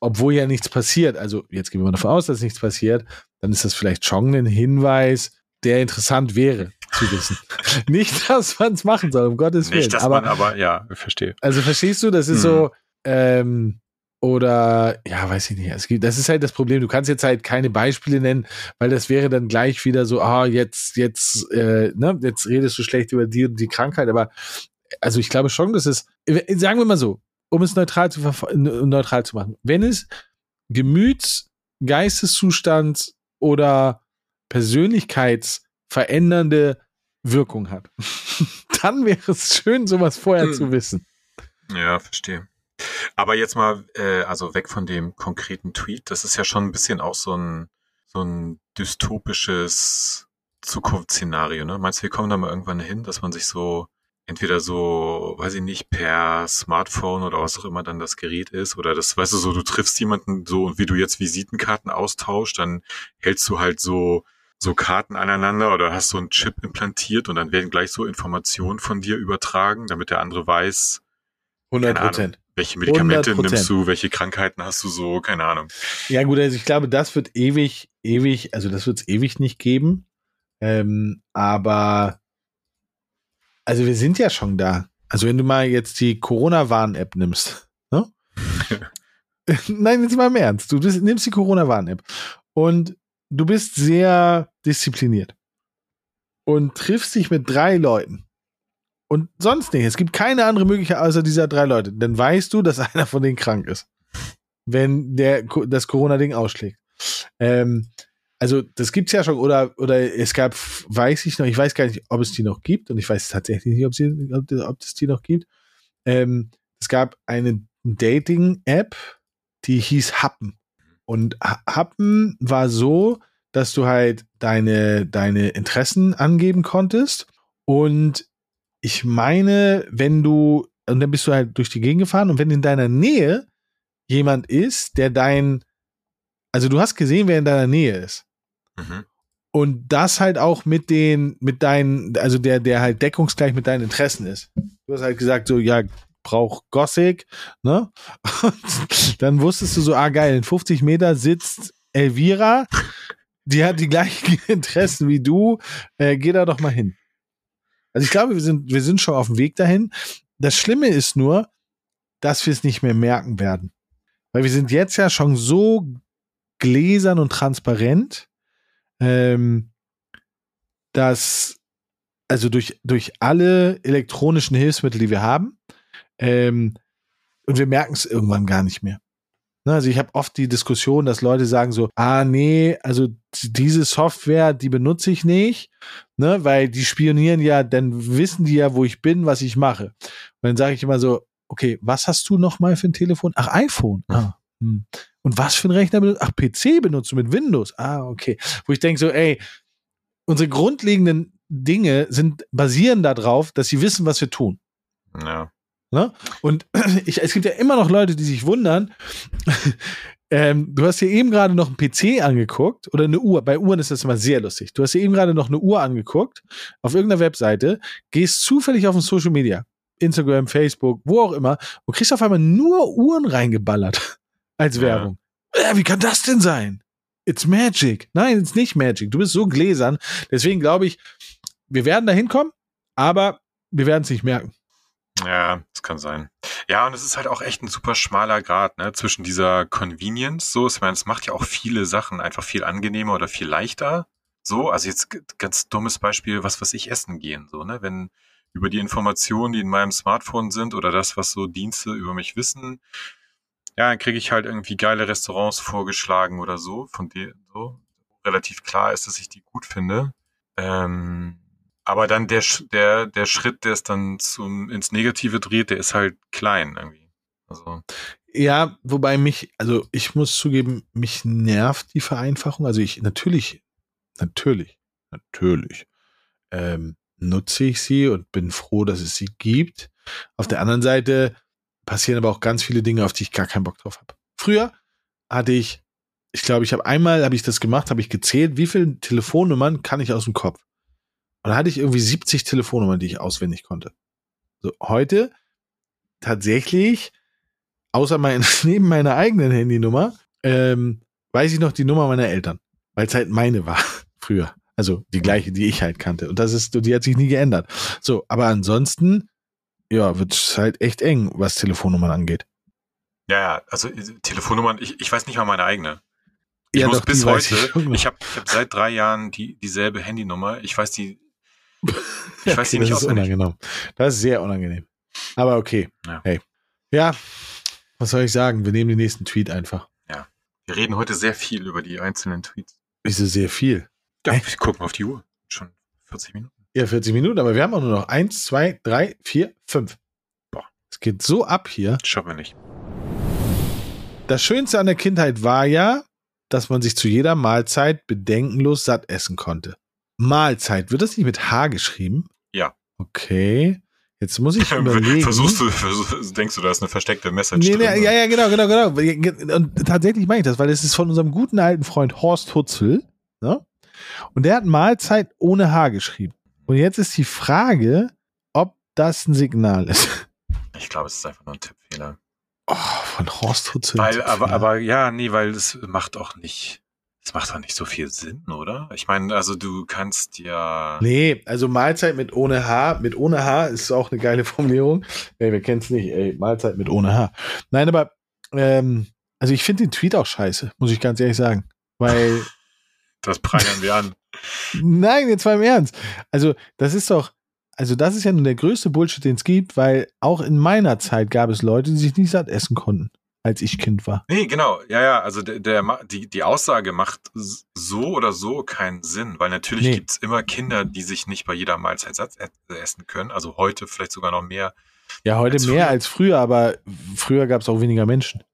obwohl ja nichts passiert. Also jetzt gehen wir mal davon aus, dass nichts passiert, dann ist das vielleicht schon ein Hinweis, der interessant wäre zu wissen. nicht, dass man es machen soll, um Gottes Willen. Nicht, dass aber, man aber, ja, verstehe. Also verstehst du, das ist hm. so, ähm, oder ja, weiß ich nicht. Es gibt, das ist halt das Problem. Du kannst jetzt halt keine Beispiele nennen, weil das wäre dann gleich wieder so, ah, jetzt, jetzt, äh, ne, jetzt redest du schlecht über die und die Krankheit. Aber also ich glaube schon, dass es, sagen wir mal so, um es neutral zu, neutral zu machen, wenn es Gemüts, Geisteszustand oder persönlichkeitsverändernde Wirkung hat, dann wäre es schön, sowas vorher hm. zu wissen. Ja, verstehe. Aber jetzt mal, äh, also weg von dem konkreten Tweet, das ist ja schon ein bisschen auch so ein, so ein dystopisches Zukunftsszenario, ne? Meinst du, wir kommen da mal irgendwann hin, dass man sich so entweder so, weiß ich nicht, per Smartphone oder was auch immer dann das Gerät ist, oder das, weißt du, so, du triffst jemanden so und wie du jetzt Visitenkarten austauscht, dann hältst du halt so, so Karten aneinander oder hast so einen Chip implantiert und dann werden gleich so Informationen von dir übertragen, damit der andere weiß, 100 Prozent. Welche Medikamente 100%. nimmst du? Welche Krankheiten hast du so? Keine Ahnung. Ja, gut, also ich glaube, das wird ewig, ewig, also das wird es ewig nicht geben. Ähm, aber also wir sind ja schon da. Also wenn du mal jetzt die Corona-Warn-App nimmst, ne? Nein, jetzt mal im Ernst. Du nimmst die Corona-Warn-App und du bist sehr diszipliniert und triffst dich mit drei Leuten und sonst nicht. Es gibt keine andere Möglichkeit außer dieser drei Leute. Dann weißt du, dass einer von denen krank ist. Wenn der das Corona-Ding ausschlägt. Ähm, also, das gibt's ja schon, oder, oder es gab, weiß ich noch, ich weiß gar nicht, ob es die noch gibt, und ich weiß tatsächlich nicht, ob, sie, ob, ob es die noch gibt. Ähm, es gab eine Dating-App, die hieß Happen. Und Happen war so, dass du halt deine, deine Interessen angeben konntest und ich meine, wenn du, und dann bist du halt durch die Gegend gefahren und wenn in deiner Nähe jemand ist, der dein, also du hast gesehen, wer in deiner Nähe ist. Mhm. Und das halt auch mit den, mit deinen, also der, der halt deckungsgleich mit deinen Interessen ist. Du hast halt gesagt, so, ja, brauch Gothic, ne? Und dann wusstest du so, ah geil, in 50 Meter sitzt Elvira, die hat die gleichen Interessen wie du, äh, geh da doch mal hin. Also ich glaube, wir sind, wir sind schon auf dem Weg dahin. Das Schlimme ist nur, dass wir es nicht mehr merken werden. Weil wir sind jetzt ja schon so gläsern und transparent, ähm, dass also durch, durch alle elektronischen Hilfsmittel, die wir haben, ähm, und wir merken es irgendwann gar nicht mehr. Ne, also ich habe oft die Diskussion, dass Leute sagen so, ah nee, also diese Software, die benutze ich nicht, ne, weil die spionieren ja, dann wissen die ja, wo ich bin, was ich mache. Und dann sage ich immer so, okay, was hast du noch mal für ein Telefon? Ach, iPhone. Ah, hm. Und was für ein Rechner benutzt? Ach, PC benutzt du mit Windows. Ah, okay. Wo ich denke so, ey, unsere grundlegenden Dinge sind basieren darauf, dass sie wissen, was wir tun. Ja. Ne? Und ich, es gibt ja immer noch Leute, die sich wundern. ähm, du hast hier eben gerade noch einen PC angeguckt oder eine Uhr. Bei Uhren ist das immer sehr lustig. Du hast hier eben gerade noch eine Uhr angeguckt auf irgendeiner Webseite, gehst zufällig auf ein Social Media, Instagram, Facebook, wo auch immer, und kriegst auf einmal nur Uhren reingeballert als Werbung. Ja. Äh, wie kann das denn sein? It's Magic. Nein, it's nicht Magic. Du bist so gläsern. Deswegen glaube ich, wir werden da hinkommen, aber wir werden es nicht merken. Ja, das kann sein. Ja, und es ist halt auch echt ein super schmaler Grad, ne, zwischen dieser Convenience, so, ich meine, es macht ja auch viele Sachen einfach viel angenehmer oder viel leichter. So, also jetzt ganz dummes Beispiel, was was ich essen gehen, so, ne, wenn über die Informationen, die in meinem Smartphone sind oder das, was so Dienste über mich wissen, ja, dann kriege ich halt irgendwie geile Restaurants vorgeschlagen oder so, von denen so relativ klar ist, dass ich die gut finde. Ähm, aber dann der, der, der Schritt, der es dann zum, ins Negative dreht, der ist halt klein irgendwie. Also. Ja, wobei mich, also ich muss zugeben, mich nervt die Vereinfachung. Also ich natürlich, natürlich, natürlich ähm, nutze ich sie und bin froh, dass es sie gibt. Auf der anderen Seite passieren aber auch ganz viele Dinge, auf die ich gar keinen Bock drauf habe. Früher hatte ich, ich glaube, ich habe einmal, habe ich das gemacht, habe ich gezählt, wie viele Telefonnummern kann ich aus dem Kopf. Und da hatte ich irgendwie 70 Telefonnummern, die ich auswendig konnte. So, heute tatsächlich, außer mein, neben meiner eigenen Handynummer, ähm, weiß ich noch die Nummer meiner Eltern, weil es halt meine war früher. Also die gleiche, die ich halt kannte. Und das ist, die hat sich nie geändert. So, aber ansonsten, ja, wird es halt echt eng, was Telefonnummern angeht. Ja, ja, also äh, Telefonnummern, ich, ich weiß nicht mal meine eigene. Ich ja, muss doch, bis heute, ich, ich habe ich hab seit drei Jahren die, dieselbe Handynummer. Ich weiß die, ich weiß okay, nicht das ist unangenehm. Das ist sehr unangenehm. Aber okay. Ja. Hey. Ja, was soll ich sagen? Wir nehmen den nächsten Tweet einfach. Ja. Wir reden heute sehr viel über die einzelnen Tweets. Wieso sehr viel? Ja, wir gucken auf die Uhr. Schon 40 Minuten. Ja, 40 Minuten, aber wir haben auch nur noch 1, 2, 3, 4, 5. Boah. Es geht so ab hier. Schaffen wir nicht. Das Schönste an der Kindheit war ja, dass man sich zu jeder Mahlzeit bedenkenlos satt essen konnte. Mahlzeit, wird das nicht mit H geschrieben? Ja. Okay. Jetzt muss ich überlegen. Versuchst du, versuchst, denkst du, da ist eine versteckte Message nee, nee, drin? Ja, ja, genau, genau, genau. Und tatsächlich meine ich das, weil es ist von unserem guten alten Freund Horst Hutzel. Ne? Und der hat Mahlzeit ohne H geschrieben. Und jetzt ist die Frage, ob das ein Signal ist. Ich glaube, es ist einfach nur ein Tippfehler. Oh, von Horst Hutzel. Weil, aber, aber ja, nee, weil es macht auch nicht. Es macht doch nicht so viel Sinn, oder? Ich meine, also du kannst ja. Nee, also Mahlzeit mit ohne H, mit ohne H ist auch eine geile Formulierung. Ey, wir kennen es nicht, ey, Mahlzeit mit ohne H. Nein, aber ähm, also ich finde den Tweet auch scheiße, muss ich ganz ehrlich sagen. Weil das prangern wir an. Nein, jetzt mal im Ernst. Also, das ist doch, also das ist ja nun der größte Bullshit, den es gibt, weil auch in meiner Zeit gab es Leute, die sich nicht satt essen konnten, als ich Kind war. Nee, genau. Ja, ja, also der, der die, die Aussage macht so oder so keinen Sinn, weil natürlich nee. gibt es immer Kinder, die sich nicht bei jeder Mahlzeit satt essen können. Also heute vielleicht sogar noch mehr. Ja, heute als mehr früher. als früher, aber früher gab es auch weniger Menschen.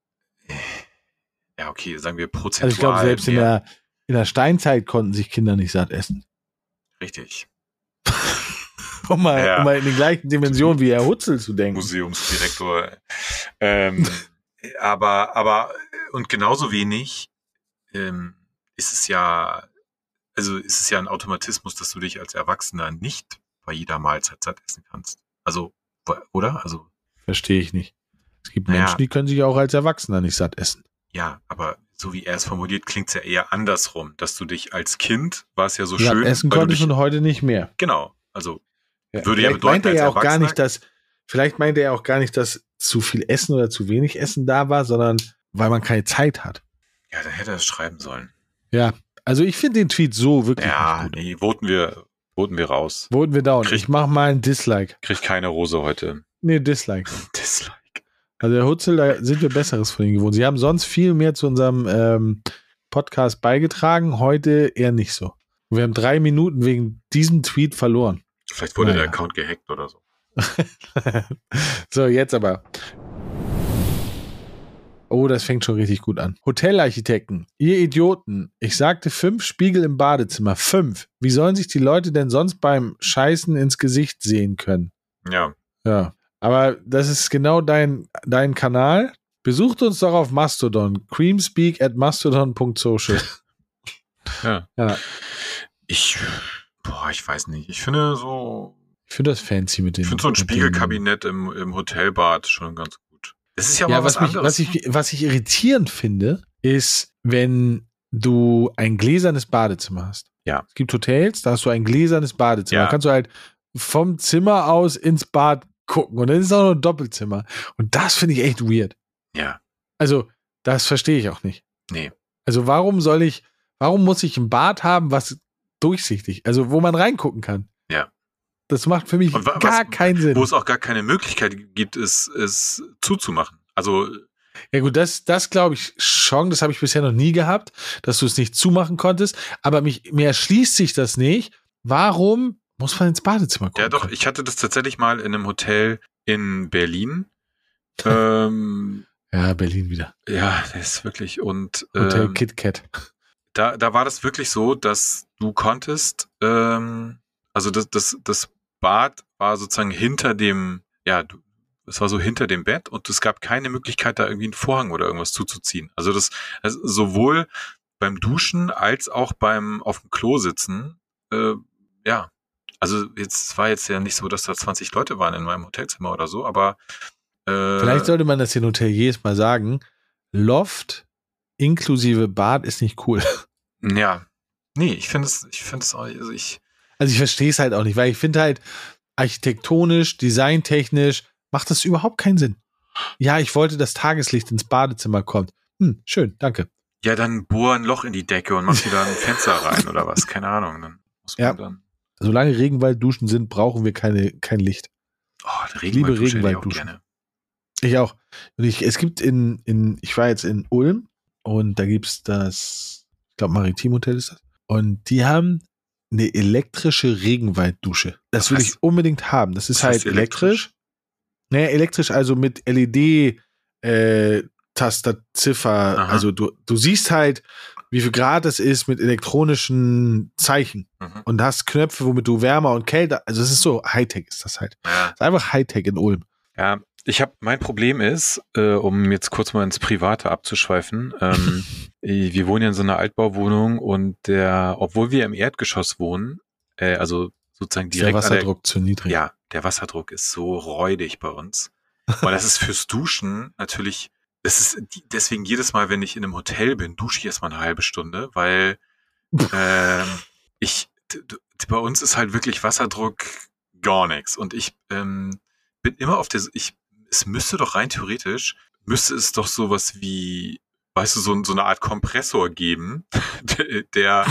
Ja, okay, sagen wir prozentual. Also ich glaube, selbst mehr. in der in der Steinzeit konnten sich Kinder nicht satt essen. Richtig. um, mal, ja. um mal in den gleichen Dimensionen wie Herr Hutzel zu denken. Museumsdirektor. ähm, aber, aber, und genauso wenig ähm, ist es ja, also ist es ja ein Automatismus, dass du dich als Erwachsener nicht bei jeder Mahlzeit satt essen kannst. Also, oder? Also. Verstehe ich nicht. Es gibt Menschen, die können sich auch als Erwachsener nicht satt essen. Ja, aber so wie er es formuliert, klingt es ja eher andersrum, dass du dich als Kind, war es ja so ja, schön. Essen konntest und heute nicht mehr. Genau. Also ja, würde ja bedeuten, meinte er auch gar nicht, dass, vielleicht meinte er auch gar nicht, dass zu viel Essen oder zu wenig Essen da war, sondern weil man keine Zeit hat. Ja, dann hätte er es schreiben sollen. Ja, also ich finde den Tweet so wirklich. Ja, gut. nee, voten wir, voten wir raus. Voten wir down. Krieg, ich mach mal ein Dislike. Krieg keine Rose heute. Nee, Dislike. Dislike. Also der Hutzel, da sind wir Besseres von ihm gewohnt. Sie haben sonst viel mehr zu unserem ähm, Podcast beigetragen, heute eher nicht so. Wir haben drei Minuten wegen diesem Tweet verloren. Vielleicht wurde naja. der Account gehackt oder so. so, jetzt aber. Oh, das fängt schon richtig gut an. Hotelarchitekten, ihr Idioten. Ich sagte fünf Spiegel im Badezimmer. Fünf. Wie sollen sich die Leute denn sonst beim Scheißen ins Gesicht sehen können? Ja. Ja. Aber das ist genau dein, dein Kanal. Besucht uns doch auf Mastodon. Creamspeak at mastodon.social. ja. ja. Ich, boah, ich weiß nicht. Ich finde so. Ich finde das fancy mit dem. Ich finde so ein Spiegelkabinett im, im Hotelbad schon ganz gut. Das ist ja, ja mal was, was, mich, was, ich, was ich irritierend finde, ist, wenn du ein gläsernes Badezimmer hast. Ja. Es gibt Hotels, da hast du ein gläsernes Badezimmer. Ja. Da kannst du halt vom Zimmer aus ins Bad gucken. Und dann ist es auch noch ein Doppelzimmer. Und das finde ich echt weird. Ja. Also, das verstehe ich auch nicht. Nee. Also, warum soll ich, warum muss ich ein Bad haben, was durchsichtig, also wo man reingucken kann? Das macht für mich Und wa- gar was- keinen Sinn. Wo es auch gar keine Möglichkeit gibt, es, es zuzumachen. Also, Ja gut, das, das glaube ich schon, das habe ich bisher noch nie gehabt, dass du es nicht zumachen konntest. Aber mich, mir erschließt sich das nicht. Warum muss man ins Badezimmer gucken? ja doch, ich hatte das tatsächlich mal in einem Hotel in Berlin. ähm, Ja, Berlin wieder. ja, das ist wirklich. Und Hotel ähm, KitKat. da, da war das wirklich so, dass du konntest, ähm, also das, das, das Bad war sozusagen hinter dem, ja, es war so hinter dem Bett und es gab keine Möglichkeit, da irgendwie einen Vorhang oder irgendwas zuzuziehen. Also das, also sowohl beim Duschen als auch beim auf dem Klo sitzen, äh, ja. Also jetzt es war jetzt ja nicht so, dass da 20 Leute waren in meinem Hotelzimmer oder so, aber äh, Vielleicht sollte man das den Hoteliers mal sagen. Loft inklusive Bad ist nicht cool. ja. Nee, ich finde es, ich finde es auch, also ich, Also ich verstehe es halt auch nicht, weil ich finde halt architektonisch, designtechnisch macht das überhaupt keinen Sinn. Ja, ich wollte, dass Tageslicht ins Badezimmer kommt. Hm, schön, danke. Ja, dann bohr ein Loch in die Decke und mach wieder ein Fenster rein oder was. Keine Ahnung. Dann muss man Ja. dann. Solange Regenwaldduschen sind, brauchen wir keine, kein Licht. Oh, liebe Regenwald auch Regenwaldduschen. Ich auch. Und ich, es gibt in, in, ich war jetzt in Ulm und da gibt's das, ich glaube, Maritimhotel ist das. Und die haben eine elektrische Regenwalddusche. Das Was will ich unbedingt haben. Das ist was halt heißt elektrisch. Naja, elektrisch, also mit LED äh, Tasterziffer. Aha. Also du, du siehst halt, wie viel Grad es ist mit elektronischen Zeichen. Mhm. Und hast Knöpfe, womit du wärmer und kälter. Also es ist so Hightech ist das halt. Ja. Es ist einfach Hightech in Ulm. ja, ich habe mein Problem ist, äh, um jetzt kurz mal ins Private abzuschweifen. Ähm, äh, wir wohnen ja in so einer Altbauwohnung und der, obwohl wir im Erdgeschoss wohnen, äh, also sozusagen der direkt der, Wasserdruck zu niedrig. Ja, der Wasserdruck ist so räudig bei uns. Und das ist fürs Duschen natürlich, das ist deswegen jedes Mal, wenn ich in einem Hotel bin, dusche ich erstmal eine halbe Stunde, weil ähm, ich, bei uns ist halt wirklich Wasserdruck gar nichts. Und ich ähm, bin immer auf der, ich, es müsste doch rein theoretisch, müsste es doch sowas wie, weißt du, so, so eine Art Kompressor geben, der,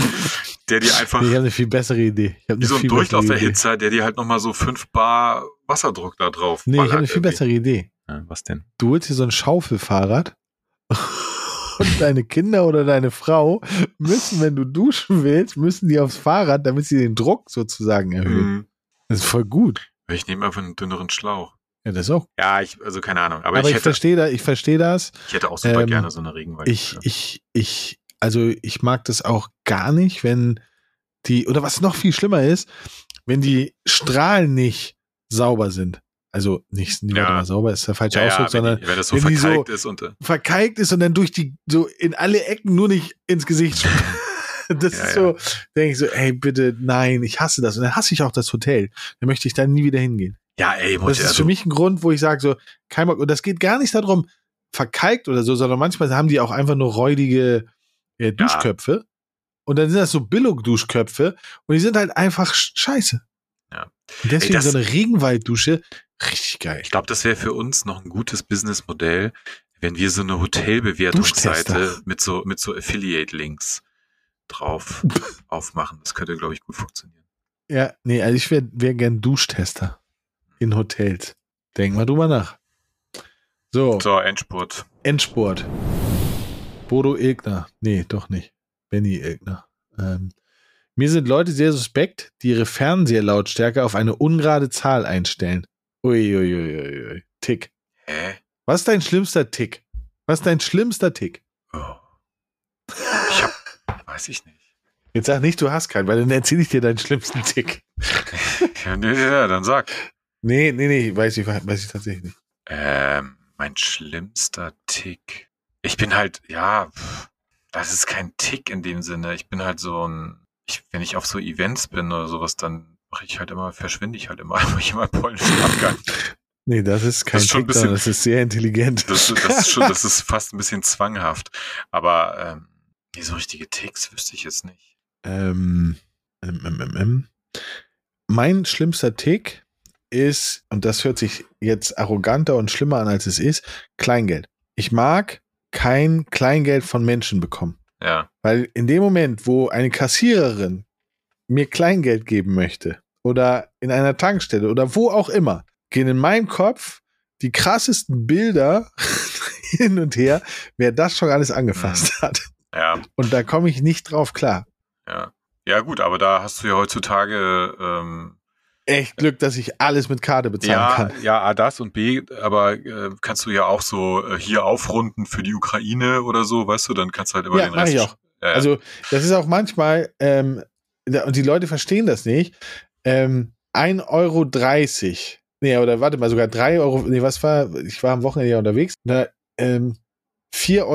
der, dir einfach ich habe eine viel bessere Idee. Wie so ein. Durchlauferhitzer, der dir halt nochmal so 5 Bar Wasserdruck da drauf Nee, ich habe eine viel irgendwie. bessere Idee. Ja, was denn? Du holst dir so ein Schaufelfahrrad und deine Kinder oder deine Frau müssen, wenn du duschen willst, müssen die aufs Fahrrad, damit sie den Druck sozusagen erhöhen. Hm, Das ist voll gut. ich nehme einfach einen dünneren Schlauch. Ja, das auch. Ja, ich, also keine Ahnung. Aber, Aber, ich, ich, verstehe da, ich verstehe das. ich hätte auch super ähm, gerne so eine Regenwald. Ich, ich, ich, also ich mag das auch gar nicht, wenn die, oder was noch viel schlimmer ist, wenn die Strahlen nicht sauber sind. Also nicht, nicht Ja. sauber ist der falsche ja, ja, Ausdruck, wenn, sondern die, wenn das so wenn die so- verkalkt ist und äh, verkalkt ist und dann durch die, so in alle Ecken nur nicht ins Gesicht. das Ja, ist so, denke ich so, ey, bitte, nein, ich hasse das. Und dann hasse ich auch das Hotel. Dann möchte ich da nie wieder hingehen. Ja, ey, Das Mutter, ist also, für mich ein Grund, wo ich sage so, kein Bock. Und das geht gar nicht darum, verkalkt oder so, sondern manchmal haben die auch einfach nur räudige äh, Duschköpfe. Und dann sind das so Billo-Duschköpfe und die sind halt einfach sch- scheiße. Ja. Und deswegen Ey, das- so eine Regenwalddusche, richtig geil. ich glaube, das wäre für uns noch ein gutes Businessmodell, wenn wir so eine Hotelbewertungsseite mit so mit so Affiliate-Links drauf aufmachen. Das könnte, glaube ich, gut funktionieren. Ja, nee, also ich wäre wär gern Duschtester in Hotels. Denk mal drüber nach. So, So, Endspurt. Endsport. Bodo Ilgner. Nee, doch nicht. Benny Ilgner. Ähm, mir sind Leute sehr suspekt, die ihre Fernseherlautstärke auf eine ungerade Zahl einstellen. Uiuiuiui. Ui. Tick. Hä? Was ist dein schlimmster Tick? Was ist dein schlimmster Tick? Oh. Ich hab, weiß ich nicht. Jetzt sag nicht, du hast keinen, weil dann erzähle ich dir deinen schlimmsten Tick. Ja, nee, ja, dann sag. Nee, nee, nee, weiß ich, weiß ich tatsächlich nicht. Ähm, mein schlimmster Tick. Ich bin halt, ja, das ist kein Tick in dem Sinne. Ich bin halt so ein, ich, wenn ich auf so Events bin oder sowas, dann mache ich halt immer, verschwinde ich halt immer, ich immer polnischen Abgang. Nee, das ist kein Das ist schon ein Tick, sondern bisschen- das ist sehr intelligent. Das, das ist schon, das ist fast ein bisschen zwanghaft. Aber ähm, nee, so richtige Ticks wüsste ich jetzt nicht. Ähm, ähm, ähm, ähm, ähm. Mein schlimmster Tick ist, und das hört sich jetzt arroganter und schlimmer an, als es ist, Kleingeld. Ich mag kein Kleingeld von Menschen bekommen. Ja, Weil in dem Moment, wo eine Kassiererin mir Kleingeld geben möchte oder in einer Tankstelle oder wo auch immer, gehen in meinem Kopf die krassesten Bilder hin und her, wer das schon alles angefasst hat. Ja, Und da komme ich nicht drauf klar. ja. Ja, gut, aber da hast du ja heutzutage ähm, Echt Glück, dass ich alles mit Karte bezahlen ja, kann. ja, A, das und B, aber äh, kannst du ja auch so äh, hier aufrunden für die Ukraine oder so, weißt du, dann kannst du halt immer Ja, den Rest. ich auch. Ja, ja. Also, das ist auch manchmal, ähm, da- und die Leute verstehen das nicht, ähm, 1,30 Euro. Nee, oder warte mal, sogar 3 Euro. Nee, was war? Ich war am Wochenende ja unterwegs. Da, ähm, 4,30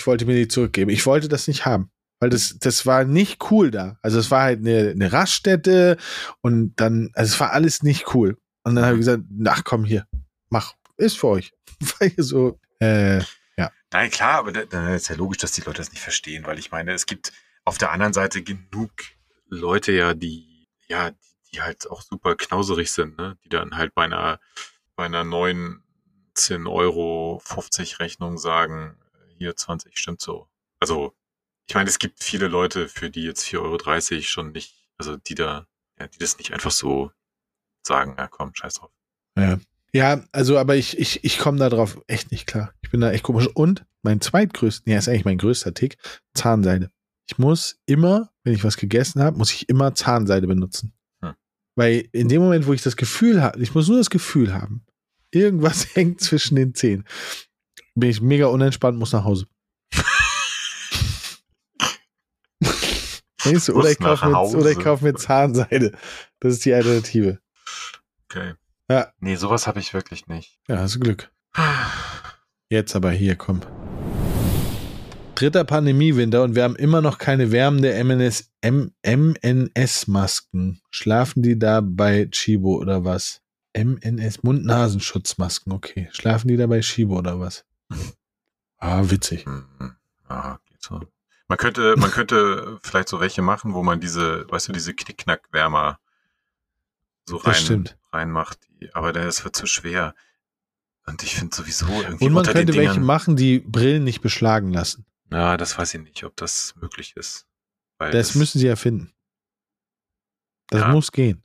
Euro wollte mir die zurückgeben. Ich wollte das nicht haben. Weil das, das war nicht cool da. Also es war halt eine, eine Raststätte und dann, also es war alles nicht cool. Und dann habe ich gesagt, ach komm hier, mach, ist für euch. Weil ihr so, äh, Nein, klar, aber da, da ist ja logisch, dass die Leute das nicht verstehen, weil ich meine, es gibt auf der anderen Seite genug Leute ja, die, ja, die, die halt auch super knauserig sind, ne? Die dann halt bei einer, bei einer 19 Euro 50 Rechnung sagen, hier 20 stimmt so. Also, ich meine, es gibt viele Leute, für die jetzt 4,30 Euro schon nicht, also die da, ja, die das nicht einfach so sagen, ja komm, scheiß drauf. Ja. Ja, also, aber ich, ich, ich komme da drauf echt nicht klar. Ich bin da echt komisch. Und mein zweitgrößten, ja, ist eigentlich mein größter Tick, Zahnseide. Ich muss immer, wenn ich was gegessen habe, muss ich immer Zahnseide benutzen. Hm. Weil in dem Moment, wo ich das Gefühl habe, ich muss nur das Gefühl haben, irgendwas hängt zwischen den Zähnen, bin ich mega unentspannt, muss nach Hause. Weißt du, oder, ich kaufe mir, oder ich kaufe mir Zahnseide. Das ist die Alternative. Okay. Ja. Nee, sowas habe ich wirklich nicht. Ja, hast du Glück. Jetzt aber hier, komm. Dritter Pandemiewinter und wir haben immer noch keine wärmende MNS-Masken. Schlafen die da bei Chibo oder was? MNS, Mund-Nasenschutzmasken, okay. Schlafen die da bei Chibo oder was? Ah, witzig. Mhm. Ja, geht so. Man könnte, man könnte vielleicht so welche machen, wo man diese, weißt du, diese Knickknackwärmer so Das rein, reinmacht. Aber das wird zu schwer. Und ich finde sowieso irgendwie Und man unter könnte den welche Dingern, machen, die Brillen nicht beschlagen lassen. Ja, das weiß ich nicht, ob das möglich ist. Weil Das müssen sie erfinden. Das Ja. muss gehen.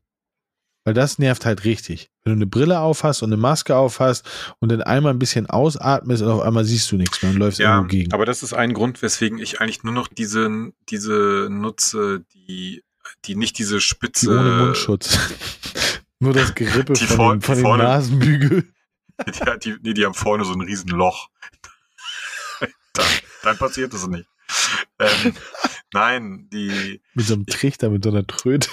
Weil das nervt halt richtig. Wenn du eine Brille aufhast und eine Maske aufhast und dann einmal ein bisschen ausatmest und auf einmal siehst du nichts mehr und läufst ja, irgendwo gegen. aber das ist ein Grund, weswegen ich eigentlich nur noch diese, diese nutze, die, die nicht diese Die Spitze. ohne Mundschutz. Nur das Gerippe Die von, vor- dem, von die dem vorne- Nasenbügel. Die, die, nee, die haben vorne so ein riesen Loch. dann, dann passiert es nicht. Ähm, nein, die, Mit so einem Trichter, mit so einer Tröte.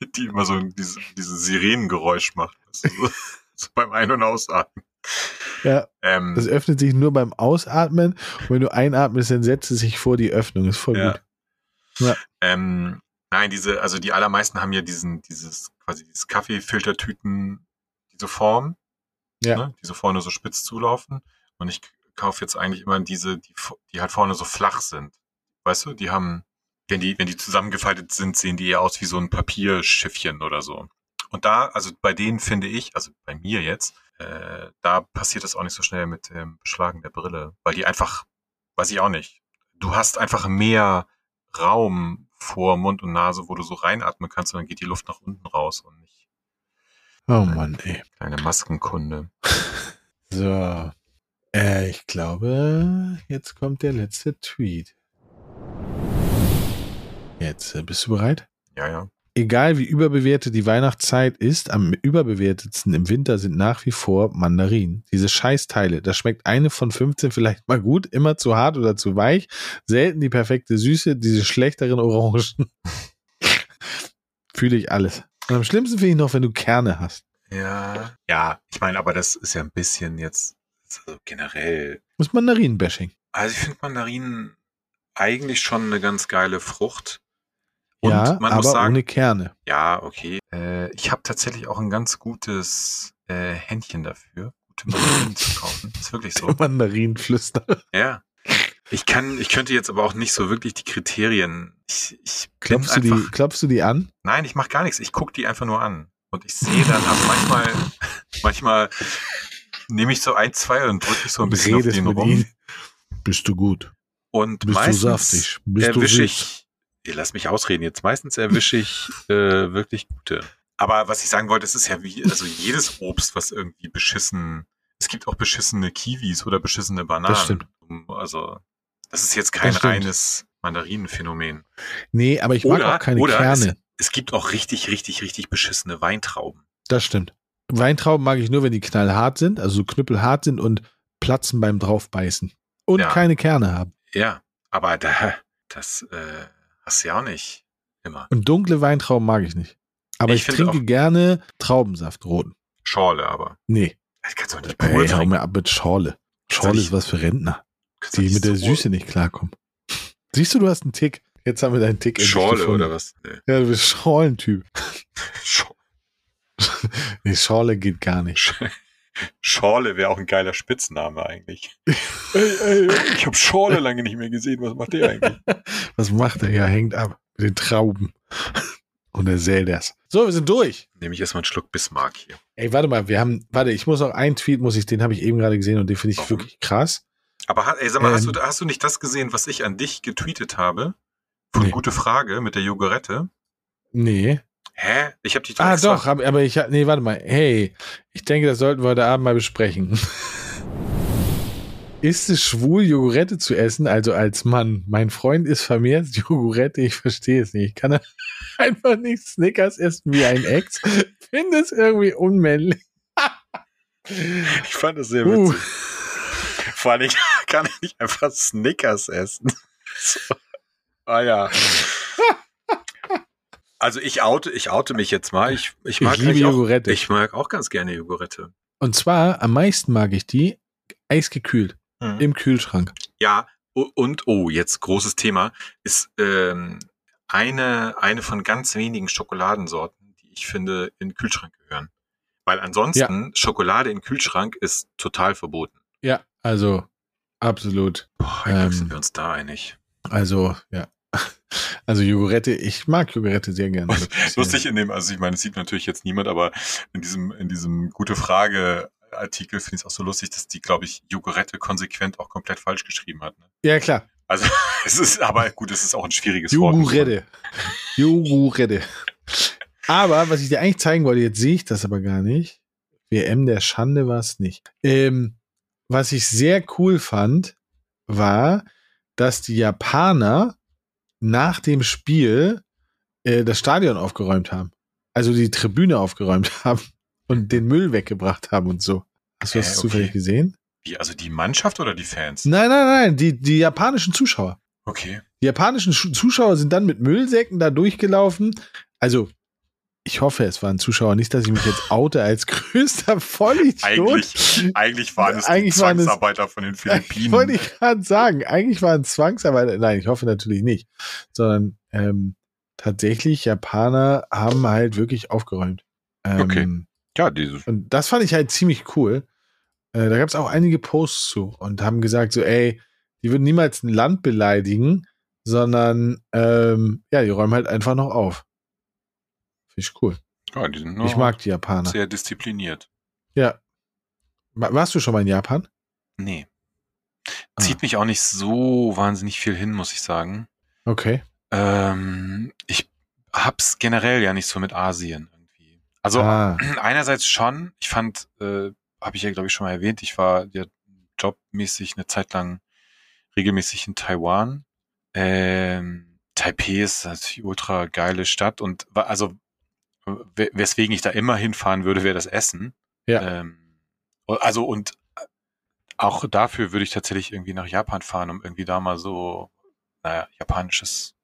die immer so ein- diese, Sirenengeräusch macht. So, so beim Ein- und Ausatmen. Ja, Ähm, das öffnet sich nur beim Ausatmen. Und wenn du einatmest, dann setzt es sich vor die Öffnung. Ist voll Ja. gut. ähm, nein, diese, also die allermeisten haben ja diesen, dieses, quasi dieses Kaffeefiltertüten, diese Form, Ja. ne, die so vorne so spitz zulaufen. Und ich kaufe jetzt eigentlich immer diese, die, die halt vorne so flach sind. Weißt du, die haben, wenn die, wenn die zusammengefaltet sind, sehen die eher aus wie so ein Papierschiffchen oder so. Und da, also bei denen finde ich, also bei mir jetzt, äh, da passiert das auch nicht so schnell mit dem Beschlagen der Brille, weil die einfach, weiß ich auch nicht, du hast einfach mehr Raum vor Mund und Nase, wo du so reinatmen kannst und dann geht die Luft nach unten raus und nicht Oh Mann, ey. kleine Maskenkunde. So. Äh, ich glaube, jetzt kommt der letzte Tweet. Jetzt, äh, bist du bereit? Ja, ja. Egal wie überbewertet die Weihnachtszeit ist, am überbewertetsten im Winter sind nach wie vor Mandarinen. Diese Scheißteile, da schmeckt eine von 15 vielleicht mal gut, immer zu hart oder zu weich, selten die perfekte Süße, diese schlechteren Orangen. Fühle ich alles. Und am schlimmsten finde ich noch, wenn du Kerne hast. Ja. Ja, ich meine, aber das ist ja ein bisschen jetzt also generell. Das ist Mandarinenbashing. Also ich finde Mandarinen eigentlich schon eine ganz geile Frucht. Und Ja, man aber muss sagen, ohne Kerne. ja, okay. Äh, ich habe tatsächlich auch ein ganz gutes äh, Händchen dafür, gute Mandarinen zu kaufen. Ist wirklich so. Mandarinenflüster. Ja. Ich kann, ich könnte jetzt aber auch nicht so wirklich die Kriterien. Ich, ich Klopfst du, einfach. die, klopfst du die an? Nein, ich mache gar nichts. Ich gucke die einfach nur an. Und ich sehe dann, also manchmal, manchmal nehme ich so ein, zwei und drücke ich so ein bisschen auf den rum. ihnen. Bist du gut? Und Bist du meistens saftig? Bist du erwische ich Ihr lasst mich ausreden. Jetzt meistens erwische ich äh, wirklich gute. Aber was ich sagen wollte, es ist ja wie, also jedes Obst, was irgendwie beschissen, es gibt auch beschissene Kiwis oder beschissene Bananen. Das stimmt. Also, das ist jetzt kein reines Mandarinenphänomen. Nee, aber ich mag Oder, auch keine oder Kerne. Es, es gibt auch richtig, richtig, richtig beschissene Weintrauben. Das stimmt. Weintrauben mag ich nur, wenn die knallhart sind, also so knüppelhart sind und platzen beim draufbeißen. Und Ja. keine Kerne haben. Ja, aber da, das äh, du ja auch nicht immer. Und dunkle Weintrauben mag ich nicht. Aber Ich ich, trinke auch- gerne Traubensaft roten. Schorle aber. Nee. Das kannst du doch nicht pur Ey, hau mir ab mit Schorle. Schorle ist was für Rentner, die mit der Süße nicht klarkommen. Siehst du, du hast einen Tick. Jetzt haben wir deinen Tick. Schorle oder was? Nee. Ja, du bist Schorlentyp. Sch- Nee, Schorle geht gar nicht. Sch- Schorle wäre auch ein geiler Spitzname eigentlich. ey, ey, ich habe Schorle lange nicht mehr gesehen. Was macht der eigentlich? Was macht er? Ja, hängt ab. Mit den Trauben. Und er sält das. So, wir sind durch. Nehme ich erstmal einen Schluck Bismarck hier. Ey, warte mal, wir haben, warte, ich muss noch einen Tweet, muss ich, den habe ich eben gerade gesehen und den finde ich Warum? wirklich krass. Aber ey, sag mal, hast, Ähm. du, hast du nicht das gesehen, was ich an dich getweetet habe? Von Nee. Gute Frage mit der Jogurette. Nee. Hä? Ich habe die Ah, extra- doch, aber, aber ich, nee, warte mal. Hey, ich denke, das sollten wir heute Abend mal besprechen. Ist es schwul, Jogurette zu essen, also als Mann? Mein Freund ist vermehrt Jogurette, ich verstehe es nicht. Ich kann einfach nicht Snickers essen wie ein Ex. Finde es irgendwie unmännlich. Ich fand das sehr Uh. witzig. Vor allem kann ich nicht einfach Snickers essen. So. Ah ja. Also ich oute, ich oute mich jetzt mal. Ich, ich mag Ich liebe auch, Jogurette. Ich mag auch ganz gerne Jogurette. Und zwar am meisten mag ich die eisgekühlt Mhm. im Kühlschrank. Ja, und oh, jetzt großes Thema, ist ähm, eine, eine von ganz wenigen Schokoladensorten, die ich finde, in den Kühlschrank gehören. Weil ansonsten, Schokolade im Kühlschrank ist total verboten. Ja, also absolut. Boah, Ähm, sind wir uns da einig. Also, ja. Also Jogurette, ich mag Jogurette sehr gerne. Lustig in dem, also ich meine, es sieht natürlich jetzt niemand, aber in diesem, in diesem gute Frage Artikel finde ich es auch so lustig, dass die, glaube ich, Jogurette konsequent auch komplett falsch geschrieben hat. Ne? Ja, klar. Also es ist, aber gut, es ist auch ein schwieriges Wort. Jogurette. Jogurette. Aber was ich dir eigentlich zeigen wollte, jetzt sehe ich das aber gar nicht. WM der Schande war es nicht. Ähm, was ich sehr cool fand, war, dass die Japaner nach dem Spiel äh, das Stadion aufgeräumt haben. Also die Tribüne aufgeräumt haben und den Müll weggebracht haben und so. Hast du das Äh, okay. zufällig gesehen? Wie, also die Mannschaft oder die Fans? Nein, nein, nein, die, die japanischen Zuschauer. Okay. Die japanischen Zuschauer sind dann mit Müllsäcken da durchgelaufen. Also, ich hoffe, es waren Zuschauer nicht, dass ich mich jetzt oute als größter Vollidiot. Eigentlich, eigentlich waren es Eigentlich waren es- Zwangsarbeiter von den Ich wollte Philippinen. ich gerade sagen, eigentlich waren es Zwangsarbeiter. Nein, ich hoffe natürlich nicht. Sondern ähm, tatsächlich, Japaner haben halt wirklich aufgeräumt. Ähm, Okay. Ja, diese. Und das fand ich halt ziemlich cool. Äh, da gab es auch einige Posts zu und haben gesagt, so, ey, die würden niemals ein Land beleidigen, sondern ähm, ja, die räumen halt einfach noch auf. Finde ich cool. Ja, die sind Ich mag die Japaner. sehr diszipliniert. Ja. Wa- Warst du schon mal in Japan? Nee. Ah. Zieht mich auch nicht so wahnsinnig viel hin, muss ich sagen. Okay. Ähm, ich hab's generell ja nicht so mit Asien irgendwie. Also ah, einerseits schon, ich fand, äh, habe ich ja glaube ich schon mal erwähnt, ich war ja jobmäßig eine Zeit lang regelmäßig in Taiwan. Ähm, Taipei ist natürlich ultra geile Stadt und also weswegen ich da immer hinfahren würde, wäre das Essen. Ja. Ähm, also und auch dafür würde ich tatsächlich irgendwie nach Japan fahren, um irgendwie da mal so, naja, japanisches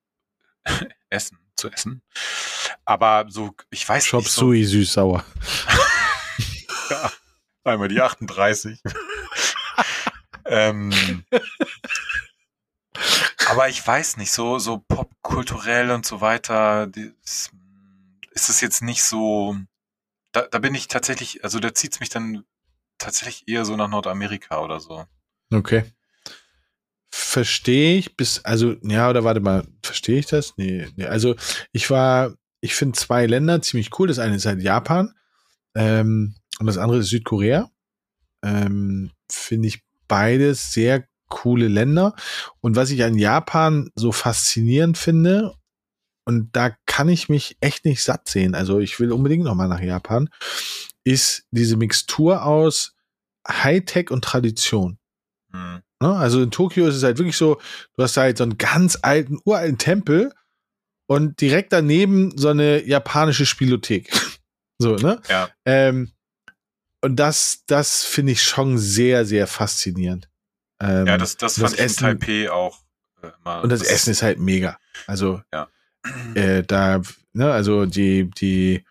Essen zu essen. Aber so, ich weiß Shop nicht. So, Sui süß-sauer. ja, einmal die 38. ähm, aber ich weiß nicht, so, so popkulturell und so weiter, die- ist, es jetzt nicht so, da, da bin ich tatsächlich, also da zieht's mich dann tatsächlich eher so nach Nordamerika oder so. Okay. Verstehe ich bis, also, ja, oder warte mal, verstehe ich das? Nee, nee. Also, ich war, ich finde zwei Länder ziemlich cool. Das eine ist halt Japan ähm, und das andere ist Südkorea. Ähm, finde ich beides sehr coole Länder. Und was ich an Japan so faszinierend finde, und da kann ich mich echt nicht satt sehen. Also ich will unbedingt noch mal nach Japan, ist diese Mixtur aus Hightech und Tradition. Mhm. Also in Tokio ist es halt wirklich so, du hast halt so einen ganz alten, uralten Tempel und direkt daneben so eine japanische Spielothek. so, ne? Ja. Ähm, und das, das finde ich schon sehr, sehr faszinierend. Ähm, ja, das, das fand das ich Essen, in Taipei auch äh, immer. Und das, das, Essen ist halt mega. Also, ja. Äh, da, ne, also die, die,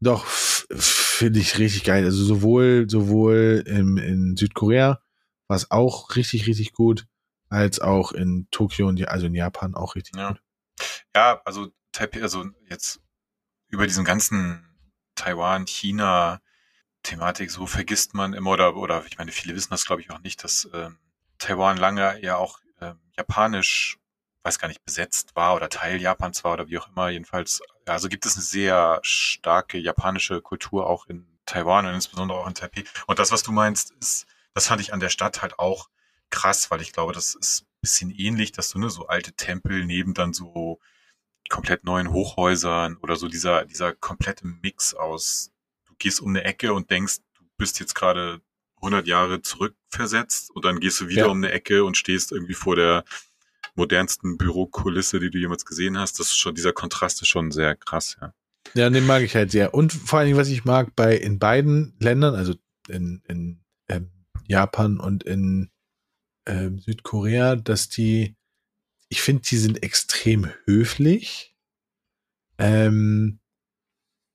doch, finde ich richtig geil. Also sowohl, sowohl im, in Südkorea war es auch richtig, richtig gut, als auch in Tokio und also in Japan auch richtig ja. gut. Ja, also Taipei, also jetzt über diesen ganzen Taiwan, China, Thematik, so vergisst man immer, oder, oder ich meine, viele wissen das glaube ich auch nicht, dass ähm, Taiwan lange ja auch ähm, japanisch, weiß gar nicht, besetzt war oder Teil Japans war oder wie auch immer. Jedenfalls, also gibt es eine sehr starke japanische Kultur auch in Taiwan und insbesondere auch in Taipei. Und das, was du meinst, ist, das fand ich an der Stadt halt auch krass, weil ich glaube, das ist ein bisschen ähnlich, dass du ne, so alte Tempel neben dann so komplett neuen Hochhäusern oder so dieser, dieser komplette Mix aus gehst um eine Ecke und denkst, du bist jetzt gerade 100 Jahre zurückversetzt und dann gehst du wieder ja. um eine Ecke und stehst irgendwie vor der modernsten Bürokulisse, die du jemals gesehen hast. Das ist schon, dieser Kontrast ist schon sehr krass, ja. Ja, den mag ich halt sehr. Und vor allen Dingen, was ich mag bei in beiden Ländern, also in, in ähm, Japan und in ähm, Südkorea, dass die, ich finde, die sind extrem höflich. Ähm,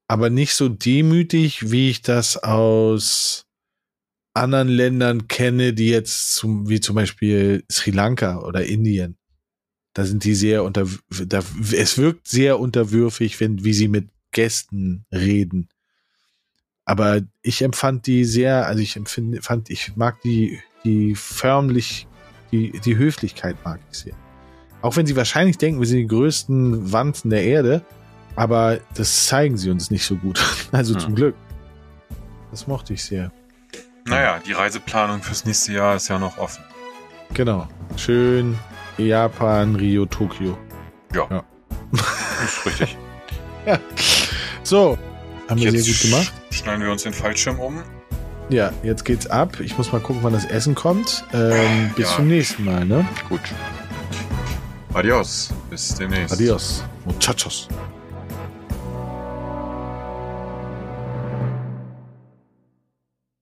aber nicht so demütig, wie ich das aus anderen Ländern kenne, die jetzt zum, wie zum Beispiel Sri Lanka oder Indien. Da sind die sehr unter, da, es wirkt sehr unterwürfig, wenn, wie sie mit Gästen reden. Aber ich empfand die sehr, also ich empfinde, fand, ich mag die, die förmlich, die, die Höflichkeit mag ich sehr. Auch wenn sie wahrscheinlich denken, wir sind die größten Wanzen der Erde, aber das zeigen sie uns nicht so gut. Also hm. zum Glück. Das mochte ich sehr. Naja, die Reiseplanung fürs nächste Jahr ist ja noch offen. Genau. Schön Japan, Rio, Tokio. Ja. ja. Ist richtig. ja. So, haben wir jetzt sehr gut gemacht. Schneiden wir uns den Fallschirm um. Ja, jetzt geht's ab. Ich muss mal gucken, wann das Essen kommt. Ähm, bis ja. zum nächsten Mal, ne? Gut. Adios. Bis demnächst. Adios. Muchachos.